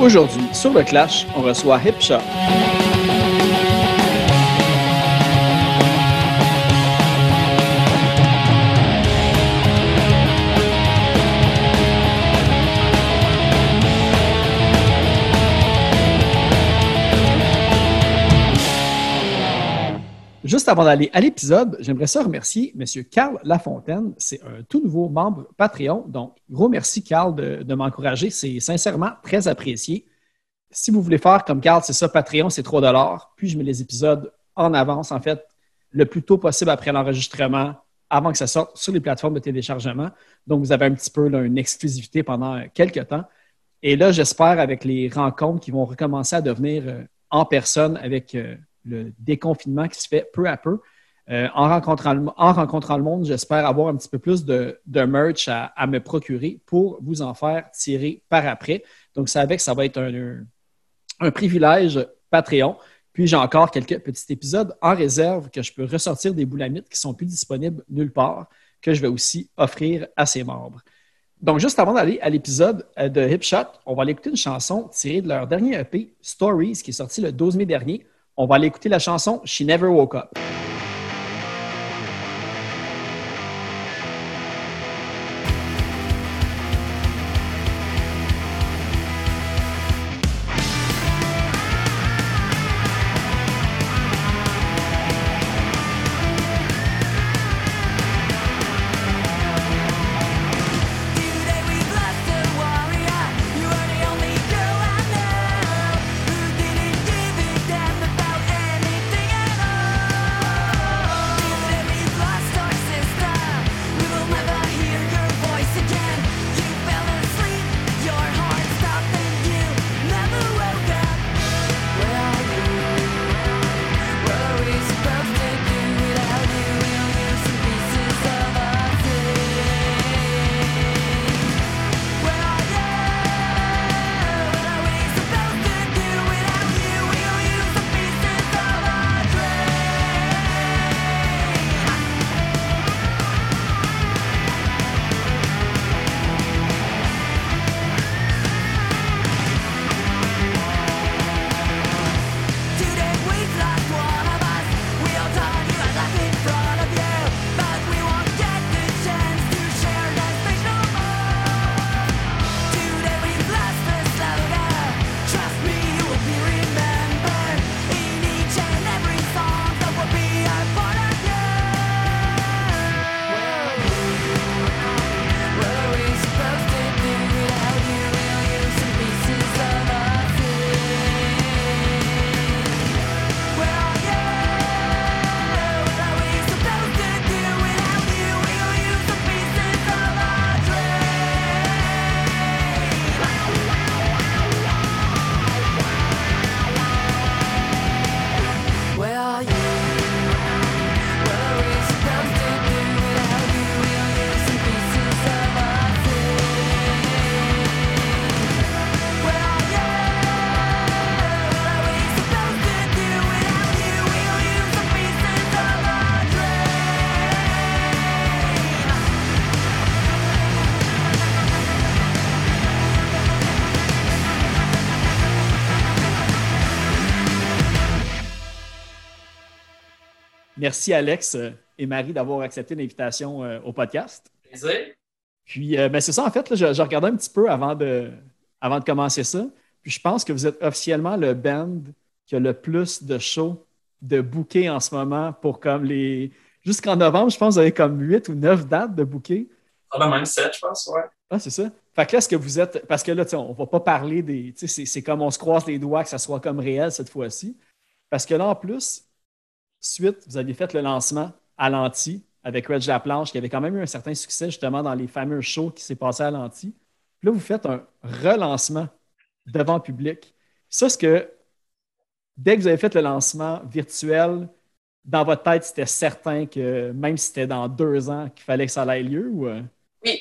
Aujourd'hui, sur le Clash, on reçoit Hipshot. Avant d'aller à l'épisode, j'aimerais ça remercier M. Carl Lafontaine. C'est un tout nouveau membre Patreon. Donc, gros merci, Carl, de, m'encourager. C'est sincèrement très apprécié. Si vous voulez faire comme Carl, c'est ça, Patreon, c'est 3 Puis, je mets les épisodes en avance, en fait, le plus tôt possible après l'enregistrement, avant que ça sorte sur les plateformes de téléchargement. Donc, vous avez un petit peu une exclusivité pendant quelques temps. Et là, j'espère, avec les rencontres qui vont recommencer à devenir euh, en personne avec euh, le déconfinement qui se fait peu à peu. Euh, en, rencontrant le, en rencontrant le monde, j'espère avoir un petit peu plus de, merch à, me procurer pour vous en faire tirer par après. Donc, ça avec, ça va être un, privilège Patreon. Puis, j'ai encore quelques petits épisodes en réserve que je peux ressortir des boulamites qui sont plus disponibles nulle part, que je vais aussi offrir à ses membres. Donc, juste avant d'aller à l'épisode euh, de Hipshot, on va aller écouter une chanson tirée de leur dernier EP, Stories, qui est sorti le 12 mai dernier. On va aller écouter la chanson She Never Woke Up. Merci Alex euh, et Marie d'avoir accepté l'invitation euh, au podcast. Puis euh, ben, c'est ça, en fait, je, regardais un petit peu avant de, avant de commencer ça. Puis je pense que vous êtes officiellement le band qui a le plus de shows de bouquets en ce moment pour comme les. Jusqu'en novembre, je pense que vous avez comme 8 ou 9 dates de bouquets. On a même 7, je pense, ouais. Ah, c'est ça. Fait que là, est-ce que vous êtes. Parce que là, on ne va pas parler des. C'est comme on se croise les doigts que ça soit comme réel cette fois-ci. Parce que là, en plus, Suite, vous aviez fait le lancement à l'anti avec Reg Laplanche, qui avait quand même eu un certain succès justement dans les fameux shows qui s'est passé à l'anti. Là, vous faites un relancement devant le public. Ça, ce que dès que vous avez fait le lancement virtuel, dans votre tête, c'était certain que même si c'était dans deux ans, qu'il fallait que ça ait lieu? Euh? Oui,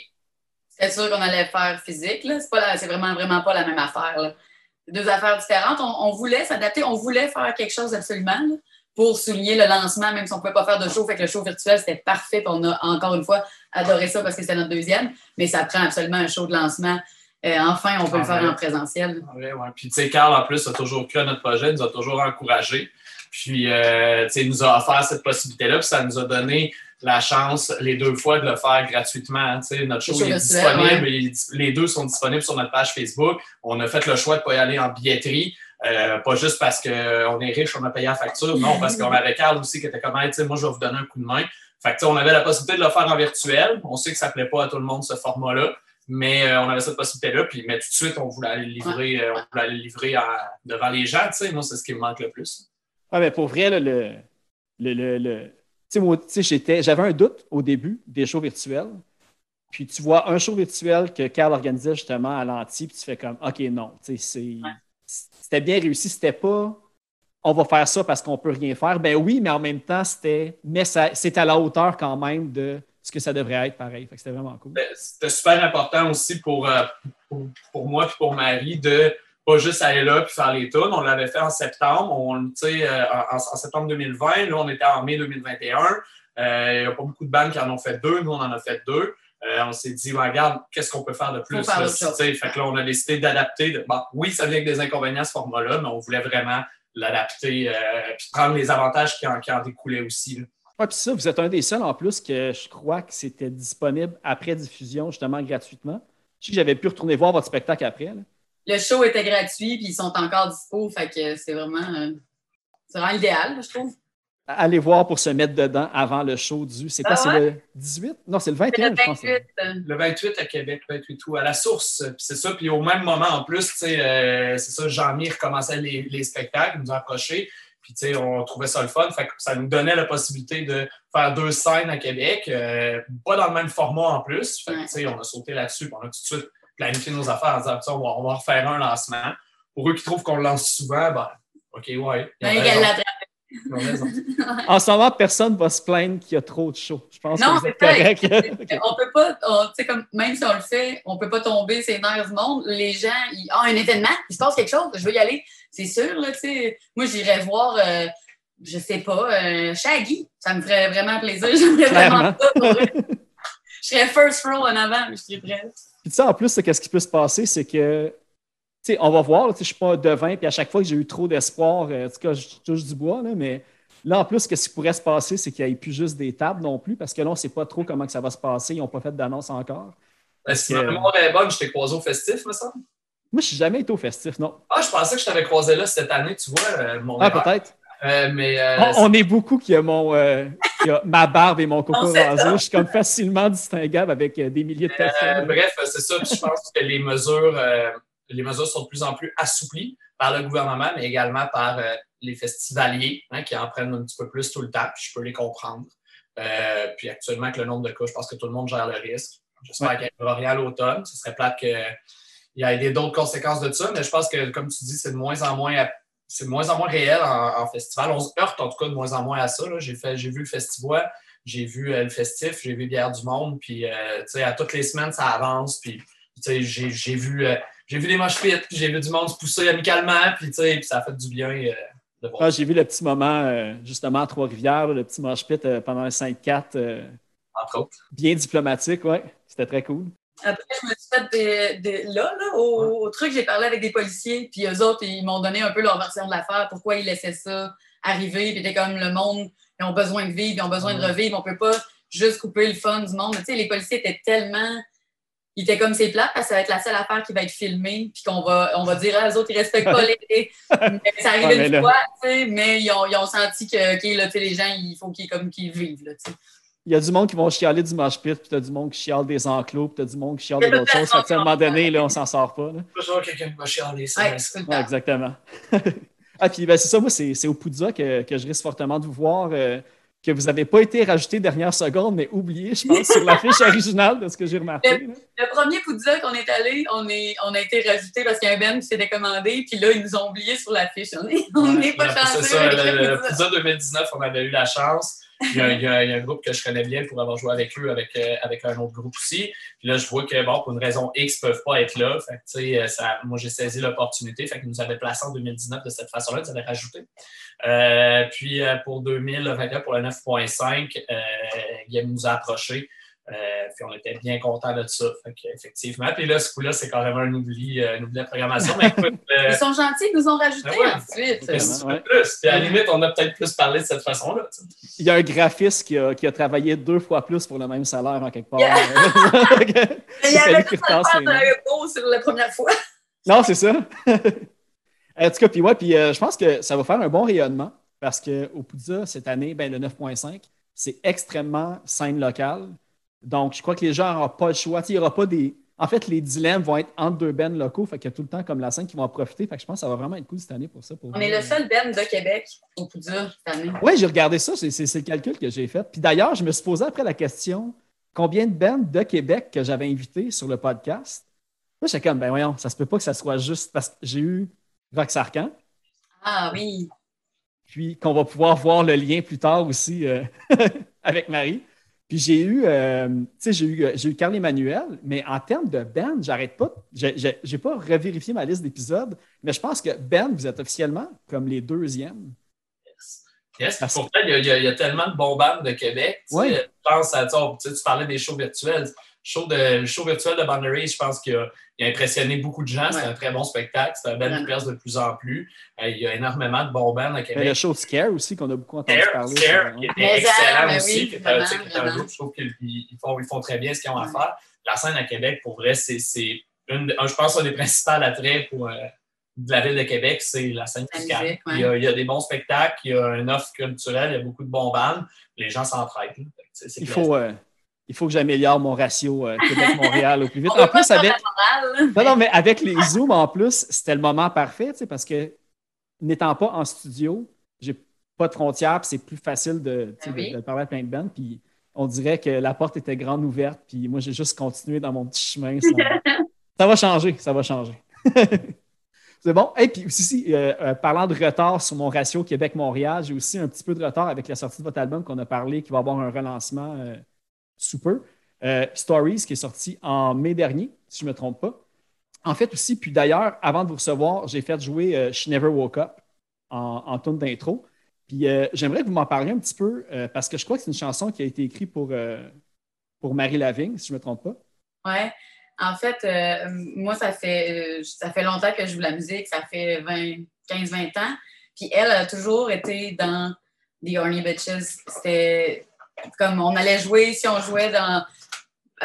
c'est sûr qu'on allait faire physique. C'est vraiment, vraiment pas la même affaire. Deux affaires différentes. On, on voulait s'adapter, on voulait faire quelque chose absolument pour souligner le lancement, même si on ne pouvait pas faire de show. Fait que le show virtuel, c'était parfait. on a encore une fois adoré ça parce que c'était notre deuxième. Mais ça prend absolument un show de lancement enfin, on peut le Ah, faire ouais. en présentiel. Ouais, ouais. Puis, tu sais, Carl, en plus, a toujours cru à notre projet, nous a toujours encouragés. Puis, euh, tu sais, il nous a offert cette possibilité-là, puis ça nous a donné la chance, les deux fois, de le faire gratuitement. Tu sais, notre show est disponible, les deux sont disponibles sur notre page Facebook. On a fait le choix de ne pas y aller en billetterie. Euh, pas juste parce qu'on est riche, on a payé la facture, non, parce qu'on avait Carl aussi qui était comme, Hey, tu sais, moi, je vais vous donner un coup de main. Fait que, tu sais, on avait la possibilité de le faire en virtuel. On sait que ça ne plaît pas à tout le monde, ce format-là. Mais euh, on avait cette possibilité-là, puis mais tout de suite, on voulait aller le livrer, euh, on voulait aller le livrer en- devant les gens. Tu sais, moi, c'est ce qui me manque le plus. Ah, mais pour vrai, là, le. le, le, le- tu sais, moi, tu sais, j'étais- j'avais un doute au début des shows virtuels. Puis tu vois un show virtuel que Carl organisait justement à l'anti, puis tu fais comme, OK, non, tu sais, c'est- c'était bien réussi. C'était pas, on va faire ça parce qu'on peut rien faire. Ben oui, mais en même temps, c'était, mais c'est à la hauteur quand même de ce que ça devrait être pareil. C'était vraiment cool. Ben, C'était super important aussi pour, euh, pour, moi et pour Marie de pas juste aller là puis faire les tunes. On l'avait fait en septembre. On, euh, en, en septembre 2020. Là, on était en mai 2021. Euh, Il n'y a pas beaucoup de bandes qui en ont fait deux. Nous, on en a fait deux. Euh, on s'est dit, regarde, qu'est-ce qu'on peut faire de plus? faire là, fait que là, on a décidé d'adapter. de- bon, oui, ça vient avec des inconvénients, ce format-là, mais on voulait vraiment l'adapter euh, puis prendre les avantages qui en, qui en découlaient aussi. là. Ouais, puis ça, vous êtes un des seuls en plus que je crois que c'était disponible après diffusion, justement gratuitement. Je sais que j'avais pu retourner voir votre spectacle après. là. Le show était gratuit, puis ils sont encore dispo, fait que c'est vraiment, euh, c'est vraiment idéal, je trouve. Allez voir pour se mettre dedans avant le show du. C'est quoi, Ah c'est le 18? Non, c'est le C'est 21, le je pense. 28. Le 28 à Québec, le 28 août, à la source. Puis c'est ça. Puis au même moment, en plus, tu sais, euh, c'est ça, Jean-Mi recommençait les, les spectacles, il nous a approchés. Puis, tu sais, on trouvait ça le fun. Fait que ça nous donnait la possibilité de faire deux scènes à Québec, euh, pas dans le même format en plus. Fait que, Ouais. tu sais, on a sauté là-dessus. Puis on a tout de suite planifié nos affaires en disant, Tiens, on va, on va refaire un lancement. Pour eux qui trouvent qu'on le lance souvent, ben, OK, ouais. ils ont Ben, ont. En ce moment, personne ne va se plaindre qu'il y a trop de shows. Je pense Non, que c'est correct. Ok. On peut pas, on- tu sais, comme, même si on le fait, on peut pas tomber ces nerfs du monde. Les gens, ils, ah, un événement, il se passe quelque chose, je veux y aller. C'est sûr, là, tu sais. Moi, j'irais voir, euh, je sais pas, euh, Shaggy. Ça me ferait vraiment plaisir. J'aimerais vraiment ça. pour. Je serais first row en avant, je serais prête. Puis tu sais, en plus, c'est qu'est-ce qui peut se passer, c'est que, sais, on va voir, je suis pas un devin, puis à chaque fois que j'ai eu trop d'espoir, euh, en tout cas, je touche du bois, là, mais là, en plus, ce qui pourrait se passer, c'est qu'il n'y ait plus juste des tables non plus, parce que là, on ne sait pas trop comment que ça va se passer. Ils n'ont pas fait d'annonce encore. Ben, si que- ma mémoire est bonne, je t'ai croisé au festif, me semble. Moi, je suis jamais été au festif, non. Ah, je pensais que je t'avais croisé là cette année, tu vois, euh, mon Ah, peut-être. Euh, mais euh, On, on est beaucoup qui a, mon, qui a ma barbe et mon coco rasé. Je suis comme facilement distinguable avec des milliers de personnes. bref, c'est ça. Puis je pense que les mesures, les mesures sont de plus en plus assouplies par le gouvernement, mais également par euh, les festivaliers hein, qui en prennent un petit peu plus tout le temps. Puis je peux les comprendre. Euh, puis actuellement, avec le nombre de cas, je pense que tout le monde gère le risque. J'espère Ouais. qu'il n'y aura rien à l'automne. Ce serait plate qu'il y ait d'autres conséquences de ça, mais je pense que, comme tu dis, c'est de moins en moins c'est de moins en moins réel en, en festival. On se heurte en tout cas de moins en moins à ça. J'ai fait, j'ai vu le festival, j'ai vu euh, le festif, j'ai vu Bière du Monde, puis tu sais, à toutes les semaines, ça avance, puis tu sais, j'ai, vu, j'ai vu des moches pits, puis j'ai vu du monde se pousser amicalement, puis tu sais, puis ça a fait du bien euh, de voir Ah, J'ai vu le petit moment, euh, justement, à Trois-Rivières, le petit mosh pit euh, pendant un 5-4, euh, entre autres. bien diplomatique, ouais. C'était très cool. Après, je me suis fait des, des- là, là, au, au truc, j'ai parlé avec des policiers, puis eux autres, ils m'ont donné un peu leur version de l'affaire, pourquoi ils laissaient ça arriver, puis c'était comme le monde, ils ont besoin de vivre, ils ont besoin de revivre, on peut pas juste couper le fun du monde. Tu sais, les policiers étaient tellement. Ils étaient comme c'est plat parce que ça va être la seule affaire qui va être filmée, puis qu'on va, on va dire, ah, les autres, ils respectent pas les. Mais ça arrive Ouais, mais une là- fois, tu sais, mais ils ont, ils ont senti que, OK, là, tu sais, les gens, il faut qu'ils comme qu'ils vivent, là, tu sais. Il y a du monde qui vont chialer du mosh pit, puis t'as du monde qui chiale des enclos, puis t'as du monde qui chiale Il a d'autres choses. à un moment donné, là, on s'en sort pas. là. Toujours quelqu'un qui va chialer, Ouais, ça. Ouais, temps. exactement. ah, puis ben, c'est ça, moi, c'est c'est au Poudza que, que je risque fortement de vous voir, euh, que vous n'avez pas été rajouté dernière seconde, mais oublié, je pense, sur la fiche originale de ce que j'ai remarqué. Le premier Poudza qu'on est allé, on, est, on a été rajouté parce qu'il y a un Ben qui s'est décommandé, puis là, ils nous ont oubliés sur l'affiche. On n'est on Ouais, n'est pas chanceux C'est ça, le, le le Poudza. Poudza 2019, on avait eu la chance. Il y, a, il y a- il y a un groupe que je connais bien pour avoir joué avec eux, avec, euh, avec un autre groupe aussi. Puis là, je vois que, bon, pour une raison X, ils ne peuvent pas être là. Fait que, euh, ça- moi, j'ai saisi l'opportunité. Fait qu'ils nous avaient placé en 2019 de cette façon-là. Ils nous avaient rajouté. Euh, puis euh, pour 2021, pour le 9.5, euh, Guillaume nous a approchés Euh, puis on était bien contents de ça. Fait effectivement. Puis là, ce coup-là, c'est carrément un oubli, euh, un oubli de programmation. Mais écoute, euh, ils sont gentils, ils nous ont rajouté ensuite. Plus? Puis à la limite, on a peut-être plus parlé de cette façon-là. Il y a un graphiste qui a, qui a, travaillé deux fois plus pour le même salaire en quelque part. Yeah. il y avait pas de sur la première fois. Non, c'est ça. en tout cas, puis ouais, puis je pense que ça va faire un bon rayonnement parce qu'au Poudza, cette année, ben, le 9.5, c'est extrêmement scène locale. Donc, je crois que les gens n'auront pas le choix. il n'y aura pas des. En fait, les dilemmes vont être entre deux bennes locaux. Fait qu'il y a tout le temps comme la scène qui vont en profiter. Fait que je pense que ça va vraiment être cool cette année pour ça. On est le seul ben de Québec au Poudre cette année. Oui, j'ai regardé ça. C'est le calcul que j'ai fait. Puis d'ailleurs, je me suis posé après la question combien de bands de Québec que j'avais invités sur le podcast? Moi, j'étais comme, ben voyons, ça se peut pas que ça soit juste parce que j'ai eu Rox Arcan. Ah oui. Puis qu'on va pouvoir voir le lien plus tard aussi euh, avec Marie. Puis j'ai eu, euh, tu sais, j'ai eu, j'ai eu Carl Emmanuel, mais en termes de Ben, j'arrête pas, j'ai, j'ai, pas revérifié ma liste d'épisodes, mais je pense que Ben, vous êtes officiellement comme les deuxièmes. Yes. Pourtant, il y, a, il y, a, tellement de bons bandes de Québec. Tu Je pense à, tu, tu parlais des shows virtuels show de, le show virtuel de Boundary, je pense qu'il a, impressionné beaucoup de gens. C'est un très bon spectacle. C'est un band qui perce de plus en plus. Euh, il y a énormément de bons bands à Québec. le show Scare aussi, qu'on a beaucoup entendu parler. Scare, qui était excellent aussi. qui un, je trouve qu'ils font, ils font très bien ce qu'ils ont à faire. La scène à Québec, pour vrai, c'est une, je pense, un des principaux attraits pour, euh, de la ville de Québec, c'est la scène musicale. Il, il, y a, des bons spectacles, il y a une offre culturelle, il y a beaucoup de bons bands. Les gens s'entraident. Il faut, euh, il faut que j'améliore mon ratio euh, Québec-Montréal au plus vite. En plus, avec... Non, non, mais avec les Zooms, en plus, c'était le moment parfait, parce que n'étant pas en studio, j'ai pas de frontières, puis c'est plus facile de, ah de, parler à plein de bandes. Puis on dirait que la porte était grande ouverte, puis moi, j'ai juste continué dans mon petit chemin. ça va changer, ça va changer. C'est bon. Et puis aussi, euh, euh, parlant de retard sur mon ratio Québec-Montréal, j'ai aussi un petit peu de retard avec la sortie de votre album qu'on a parlé, qui va avoir un relancement super. Euh, Stories, qui est sorti en mai dernier, si je ne me trompe pas. En fait, aussi, puis d'ailleurs, avant de vous recevoir, j'ai fait jouer euh, She Never Woke Up en, en d'intro. Puis euh, j'aimerais que vous m'en parliez un petit peu, parce que je crois que c'est une chanson qui a été écrite pour, pour Marie Lavigne, si je ne me trompe pas. Oui. En fait, moi, ça fait, ça fait longtemps que je joue la musique, ça fait 15-20 ans. Puis elle a toujours été dans The Horny Bitches. C'était comme on allait jouer, si on jouait dans.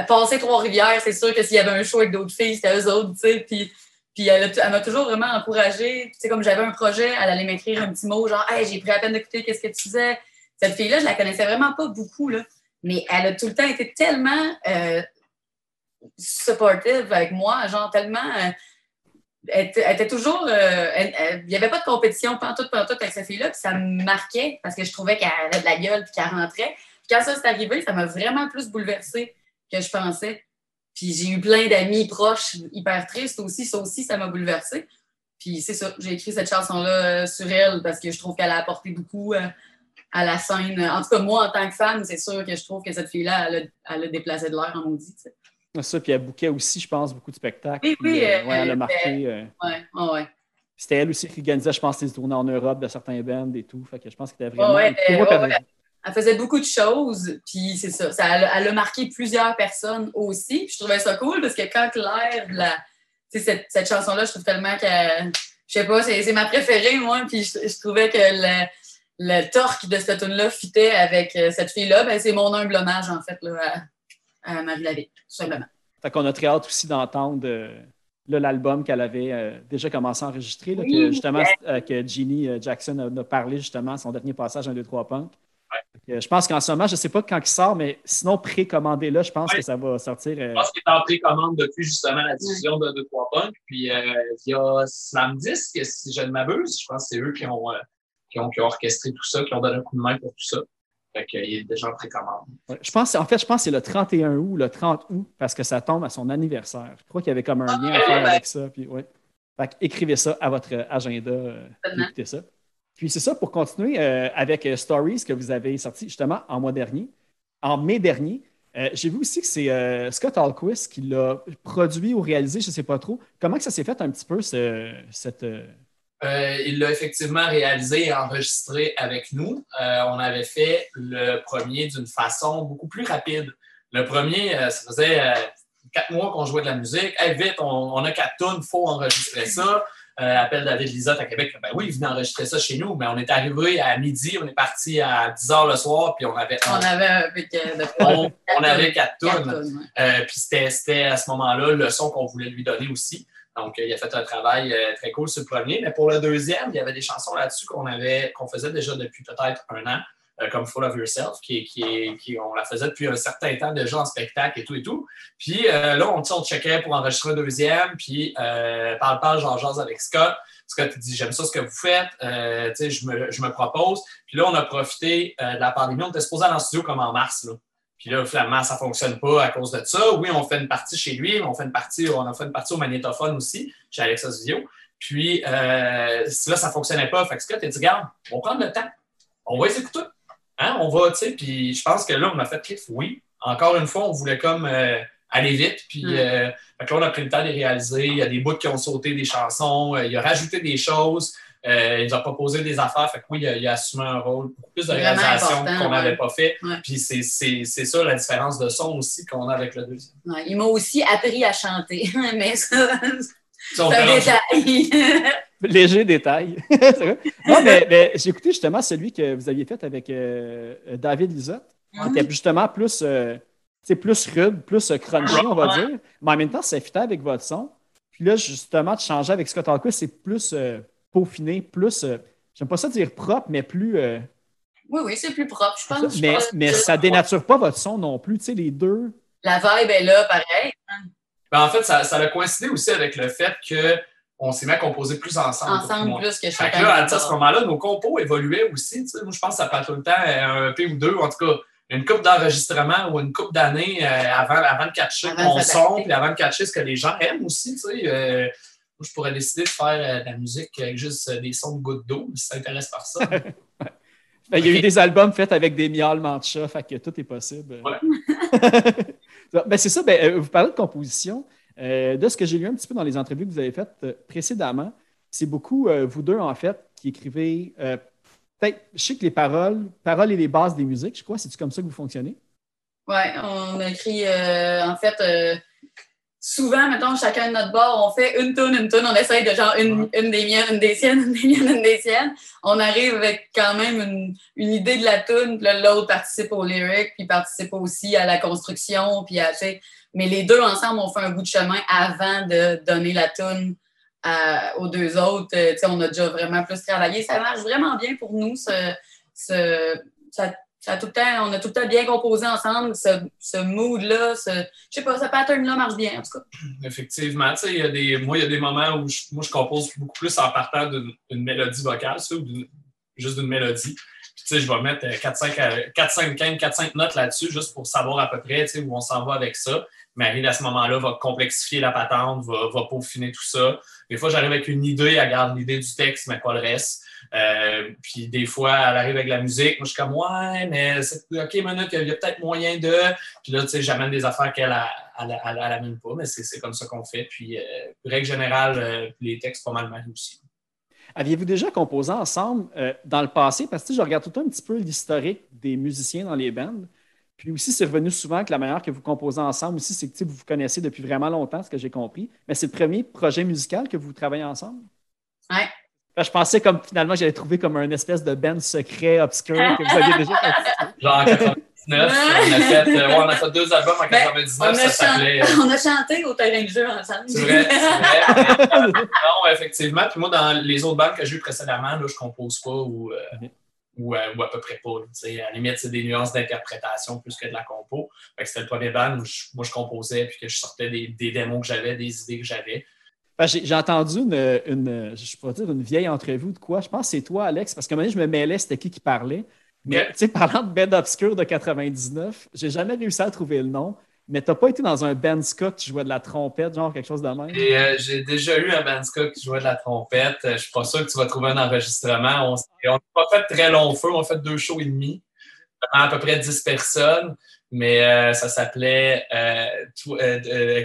Passer Trois-Rivières, c'est sûr que s'il y avait un show avec d'autres filles, c'était eux autres, tu sais. Puis, puis elle, m'a toujours vraiment encouragée. Tu sais, comme j'avais un projet, elle allait m'écrire un petit mot, genre, hey, j'ai pris la peine d'écouter, qu'est-ce que tu faisais. Cette fille-là, je la connaissais vraiment pas beaucoup, là. Mais elle a tout le temps été tellement euh, supportive avec moi, genre tellement. Euh, elle, était toujours. Euh, il n'y avait pas de compétition pantoute, pantoute avec cette fille-là, puis ça me marquait parce que je trouvais qu'elle avait de la gueule puis qu'elle rentrait quand ça s'est arrivé, ça m'a vraiment plus bouleversée que je pensais. Puis j'ai eu plein d'amis proches hyper tristes aussi. Ça aussi, ça m'a bouleversée. Puis c'est ça, j'ai écrit cette chanson-là euh, sur elle parce que je trouve qu'elle a apporté beaucoup euh, à la scène. En tout cas, moi, en tant que femme, c'est sûr que je trouve que cette fille-là, elle, a, déplacé de l'air en maudit. Ça, puis elle bouquait aussi, je pense, beaucoup de spectacles. Oui, oui. Euh, elle a marqué. ouais, ouais. C'était elle aussi qui organisait, je pense, des tournées en Europe de certains bands et tout. Fait que je pense qu'elle était vraiment. Ouais, elle faisait beaucoup de choses, puis c'est ça. ça elle, a marqué plusieurs personnes aussi. je trouvais ça cool parce que quand Claire, la, cette, cette chanson-là, je trouve tellement que, je sais pas, c'est ma préférée, moi, puis je, trouvais que le, le, torque de cette tune là fitait avec euh, cette fille-là. Ben, c'est mon humble hommage, en fait, là, à, à Marie tout simplement. Fait qu'on a très hâte aussi d'entendre euh, l'album qu'elle avait euh, déjà commencé à enregistrer, que, justement, que Jeannie Jackson a, a, parlé justement son dernier passage, 1, 2, 3 punk. Je pense qu'en ce moment, je ne sais pas quand il sort, mais sinon, précommandez-le, je pense que ça va sortir. Euh, je pense qu'il est en précommande depuis justement la diffusion de 2-3 Punk. Puis euh, il y a Slam Disc, si je ne m'abuse, je pense que c'est eux qui ont, euh, qui ont, qui, ont, orchestré tout ça, qui ont donné un coup de main pour tout ça. Fait qu'il est déjà en précommande. je pense, en fait, je pense que c'est le 31 août, le 30 août, parce que ça tombe à son anniversaire. Je crois qu'il y avait comme un lien à faire avec ça. Puis, ouais. Fait écrivez ça à votre agenda, écoutez ça. Puis c'est ça, pour continuer euh, avec euh, Stories que vous avez sorti justement en mois dernier, en mai dernier. Euh, j'ai vu aussi que c'est Scott Alquist qui l'a produit ou réalisé, je ne sais pas trop. Comment que ça s'est fait un petit peu, cette... il l'a effectivement réalisé et enregistré avec nous. on avait fait le premier d'une façon beaucoup plus rapide. Le premier, ça faisait quatre mois qu'on jouait de la musique. Hey, vite, on, a quatre tonnes, il faut enregistrer ça. Euh, appelle David Lisotte à Québec. Ben oui, il venait enregistrer ça chez nous, mais on est arrivé à midi, on est parti à 10 h le soir, puis on avait. On, avait un de on, on, avait quatre tonnes. puis c'était à ce moment-là le son qu'on voulait lui donner aussi. Donc, il a fait un travail très cool sur le premier. Mais pour le deuxième, il y avait des chansons là-dessus qu'on avait, qu'on faisait déjà depuis peut-être un an. Euh, comme Full of Yourself, qui, qui, qui, on la faisait depuis un certain temps déjà en spectacle et tout et tout. Puis euh, là, on, on checkait pour enregistrer un deuxième, puis euh, parle, parle, genre, jase avec Scott. Scott dit J'aime ça ce que vous faites, euh, je, me, je me propose. Puis là, on a profité de la pandémie. On était supposé aller en studio comme en mars. Là. Puis là, finalement, ça ne fonctionne pas à cause de ça. Oui, on fait une partie chez lui, mais on fait une partie, on a fait une partie au magnétophone aussi, chez Alexa Video. Puis là, ça ne fonctionnait pas. Fait que Scott a dit Regarde, on va prendre le temps. On va essayer tout. Hein, on va, tu sais, puis je pense que là, on a fait cliff, oui. Encore une fois, on voulait comme euh, aller vite, puis mm. euh, là, on a pris le temps de les réaliser. Il y a des bouts qui ont sauté des chansons, euh, il a rajouté des choses, il nous a proposé des affaires, fait que oui, il a, assumé un rôle, beaucoup plus de réalisation qu'on n'avait pas fait. Puis c'est ça la différence de son aussi qu'on a avec le deuxième. il m'a aussi appris à chanter, mais ça, c'est détail. Léger détail. non, mais, j'ai écouté justement celui que vous aviez fait avec euh, David Lisotte. qui était justement plus, euh, plus rude, plus crunchy, on va dire. Mais en même temps, ça fitait avec votre son. Puis là, justement, de changer avec Scott Hawkins, c'est plus euh, peaufiné, plus, j'aime pas ça dire propre, mais plus. oui, oui, c'est plus propre, je pense. Mais, mais ça dénature pas votre son non plus, tu sais, les deux. La vibe est là, pareil. Ben, en fait, ça, ça a coïncidé aussi avec le fait que on s'est mis à composer plus ensemble. Ensemble plus que chacun. Fait là, à ce moment-là, nos compos évoluaient aussi. Moi, je pense que ça prend tout le temps euh, un EP ou deux, en tout cas, une coupe d'enregistrement ou une coupe d'années euh, avant, avant de catcher mon son, puis avant de catcher ce que les gens aiment aussi. Euh, moi, je pourrais décider de faire de la musique avec juste des sons de gouttes d'eau, si ça intéresse par ça. Ben, il y a eu des albums faits avec des miaulements de chat, fait que tout est possible. ben, c'est ça, ben, vous parlez de composition. Euh, de ce que j'ai lu un petit peu dans les entrevues que vous avez faites euh, précédemment, c'est beaucoup euh, vous deux, en fait, qui écrivez. Peut-être, je sais que les paroles, paroles et les bases des musiques, je crois, c'est comme ça que vous fonctionnez? Oui, on écrit, en fait, souvent, mettons, chacun de notre bord, on fait une tune, une tune, on essaye de genre une, des miennes, une des siennes, une des miennes, une des siennes. On arrive avec quand même une, idée de la tune, puis l'autre participe au lyric, puis participe aussi à la construction, puis à, tu mais les deux ensemble ont fait un bout de chemin avant de donner la toune aux deux autres. Euh, on a déjà vraiment plus travaillé. Ça marche vraiment bien pour nous. Ce, ça, tout le temps, on a tout le temps bien composé ensemble. Ce, mood-là, ce, je sais pas, ce pattern-là marche bien, en tout cas. Effectivement. A des, moi, il y a des moments où je, moi, je compose beaucoup plus en partant d'une mélodie vocale, ou juste d'une mélodie. Puis, tu sais, je vais mettre 4-5 4-5 notes là-dessus, juste pour savoir à peu près où on s'en va avec ça. Marie, à ce moment-là, va complexifier la patente, va, peaufiner tout ça. Des fois, j'arrive avec une idée, elle garde l'idée du texte, mais pas le reste. Euh, puis des fois, elle arrive avec la musique. Moi, je suis comme, ouais, mais OK, minute, il y a peut-être moyen de. Puis là, tu sais, j'amène des affaires qu'elle n'amène pas, mais c'est comme ça qu'on fait. Puis, euh, règle générale, euh, les textes, pas mal mal aussi. Aviez-vous déjà composé ensemble dans le passé? Parce que je regarde tout un petit peu l'historique des musiciens dans les bandes. Puis aussi, c'est revenu souvent que la manière que vous composez ensemble aussi, c'est que vous vous connaissez depuis vraiment longtemps, ce que j'ai compris. Mais c'est le premier projet musical que vous travaillez ensemble? Oui. Je pensais comme finalement j'allais trouver comme un espèce de band secret, obscur que vous aviez déjà Genre en 99, on, a fait, euh, on a fait deux albums en 99, ben, ça s'appelait. Euh, on a chanté au terrain de jeu ensemble. C'est vrai, c'est vrai. non, effectivement. Puis moi, dans les autres bandes que j'ai eu précédemment, là, je compose pas ou. Euh, ou, à peu près pas. à la limite, c'est des nuances d'interprétation plus que de la compo. C'était le premier band où moi je composais puis que je sortais des, des démos que j'avais, des idées que j'avais. J'ai entendu une, une, je pourrais dire une vieille entrevue de quoi. Je pense que c'est toi, Alex, parce qu'à un moment donné, je me mêlais, c'était qui qui parlait. Mais tu sais, parlant de Bed Obscure de 99, j'ai jamais réussi à trouver le nom. Mais t'as pas été dans un band ska qui jouait de la trompette, genre quelque chose de même? Euh, j'ai déjà eu un band ska qui jouait de la trompette. Je suis pas sûr que tu vas trouver un enregistrement. On n'a pas fait très long feu, on a fait deux shows et demi, à peu près 10 personnes, mais euh, ça s'appelait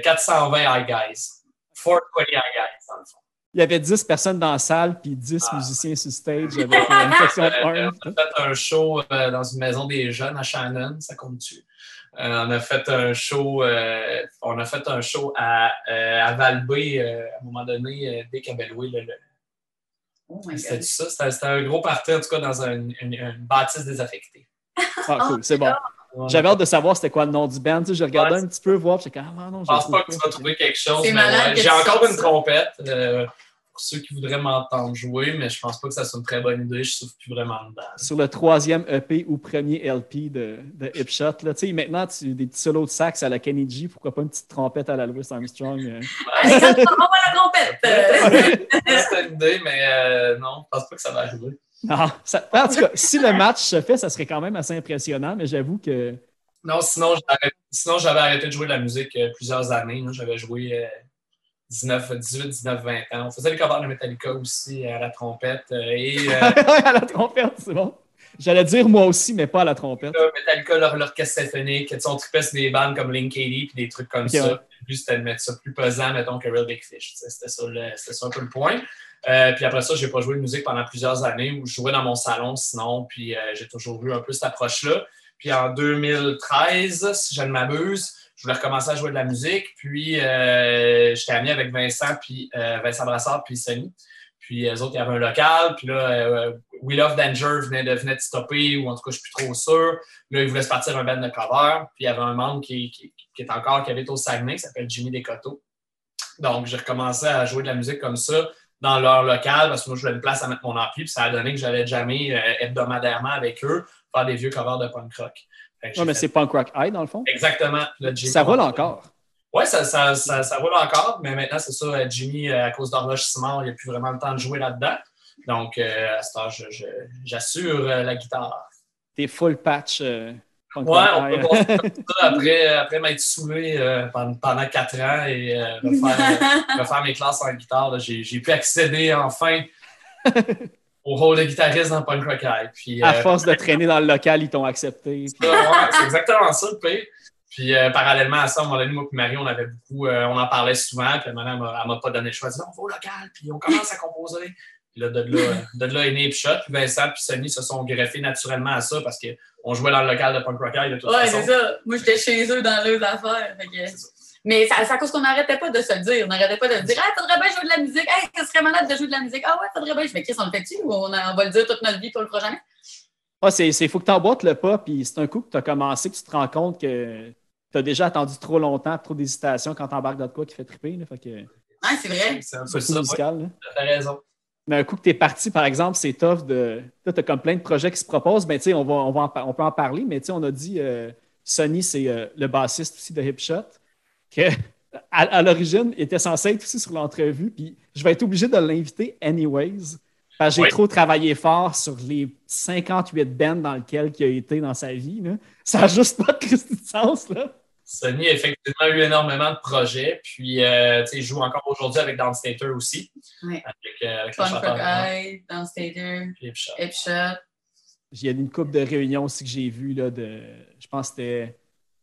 420 High Guys. 420 High Guys, dans le fond. Il y avait 10 personnes dans la salle, puis 10 ah. musiciens sur stage avec une section de On a fait un show euh, dans une maison des jeunes à Shannon, ça compte-tu? Euh, on a fait un show, euh, on a fait un show à, euh, à Valbé à un moment donné, dès qu'Abelloué le, le... Oh C'était ça, c'était un gros party en tout cas dans un- une, une bâtisse désaffectée. Ah, cool, c'est bon. J'avais hâte de savoir c'était quoi le nom du band. Tu sais, je regardais Ouais, un petit peu voir, ah non, Je pense pas que tu vas trouver quelque chose. C'est ouais, que J'ai encore une trompette. euh, pour ceux qui voudraient m'entendre jouer, mais je pense pas que ça soit une très bonne idée. Je souffle plus vraiment dedans. Sur le troisième EP ou premier LP de, de Hipshot. Là. Tu sais, maintenant, tu, des petits solos de sax à la Kenny G, pourquoi pas une petite trompette à la Louis Armstrong? euh? Alexandre, envoie la trompette. Euh, C'était une idée, mais euh, non, je pense pas que ça va arriver. Non, ça- en tout cas, si le match se fait, ça serait quand même assez impressionnant, mais j'avoue que Non, sinon, j'avais- sinon j'avais arrêté de jouer de la musique euh, plusieurs années. là. J'avais joué euh, 19, 18, 19, 20 ans. On faisait les covers de Metallica aussi à la trompette. euh, et euh, à la trompette, c'est bon. J'allais dire moi aussi, mais pas à la trompette. Metallica, leur, l'orchestre symphonique, on tripait sur des bandes comme Link 80 puis des trucs comme ça. ouais. Le but, c'était de mettre ça plus pesant, mettons, que Real Big Fish. C'était ça, le- c'était ça un peu le point. Euh, puis après ça, j'ai pas joué de musique pendant plusieurs années où je jouais dans mon salon sinon, puis euh, j'ai toujours eu un peu cette approche-là. Puis en 2013, si je ne m'abuse, je voulais recommencer à jouer de la musique. Puis euh, j'étais ami avec Vincent, puis Vincent Brassard, puis Sonny. Puis les autres, il y avait un local. Puis là, We Love Danger venait de, venait de stopper, ou en tout cas, je suis plus trop sûr. Là, ils voulaient se partir un band de cover. Puis il y avait un membre qui, qui, qui est encore, qui habite au Saguenay, qui s'appelle Jimmy Descoteaux. Donc, j'ai recommencé à jouer de la musique comme ça dans leur local parce que moi, je voulais une place à mettre mon ampli. Puis ça a donné que j'allais jamais euh, hebdomadairement avec eux faire des vieux covers de punk rock. Ouais, mais fait- c'est punk rock high, dans le fond? Exactement. Ça roule encore. Oui, ça, ça, ça, ça roule encore, mais maintenant, c'est ça, euh, Jimmy, euh, à cause Simon, il n'a plus vraiment le temps de jouer là-dedans. Donc, euh, à ce temps, je- je- j'assure euh, la guitare. T'es full patch euh, Ouais, on peut high. voir ça comme ça après, après m'être saoulé euh, pendant, pendant quatre ans et euh, refaire, euh, refaire mes classes en guitare. J'ai pu accéder enfin au rôle de guitariste dans Punk Rock High. Puis, À euh, force de traîner dans le local, ils t'ont accepté. puis- ça, ouais, c'est exactement ça le pire. Puis euh, parallèlement à ça, à un moment donné, moi et Marie, on avait beaucoup, euh, on en parlait souvent, puis maintenant, elle m'a- pas donné le choix. Elle dit, on va au local, puis on commence à composer. Puis là, de là, euh, de là est né. Puis Vincent puis Sonny se sont greffés naturellement à ça parce qu'on jouait dans le local de Punk Rock High de toute Ouais, façon. c'est ça. Moi, j'étais chez eux dans leurs affaires. fait que- ça. Mais ça- c'est à cause qu'on n'arrêtait pas de se le dire. On n'arrêtait pas de dire Hey, faudrait bien jouer de la musique. Hey, ce serait malade de jouer de la musique. Ah ouais, faudrait bien. Je fais Chris, on le fait-tu ou on, on va le dire toute notre vie pour le fera jamais? Ah, c'est, c'est faut que tu emboîtes le pas, puis c'est un coup que tu as commencé que tu te rends compte que tu as déjà attendu trop longtemps, trop d'hésitation quand tu embarques dans de quoi qui fait triper. Là, fait que, Ouais, c'est vrai. C'est un peu ça. Ouais, musical. là. t'as raison. Mais un coup que tu es parti, par exemple, c'est tough de. Là, tu as comme plein de projets qui se proposent, mais tu sais, on, va, on, va en on peut en parler, mais tu sais, on a dit euh, Sonny, c'est euh, le bassiste aussi de Hipshot, que à, à l'origine, il était censé être aussi sur l'entrevue, puis je vais être obligé de l'inviter anyways. Parce que j'ai Oui. trop travaillé fort sur les 58 bands dans lesquels il a été dans sa vie. là. Ça n'a juste pas de sens, là. Sonny a effectivement eu énormément de projets, puis euh, tu sais, il joue encore aujourd'hui avec Downstater aussi. Ouais. Avec, euh, avec le Punk chanteur Rock High, Downstater, puis Hipshot. Il y a une couple de réunions aussi que j'ai vues, là, de. Je pense que c'était.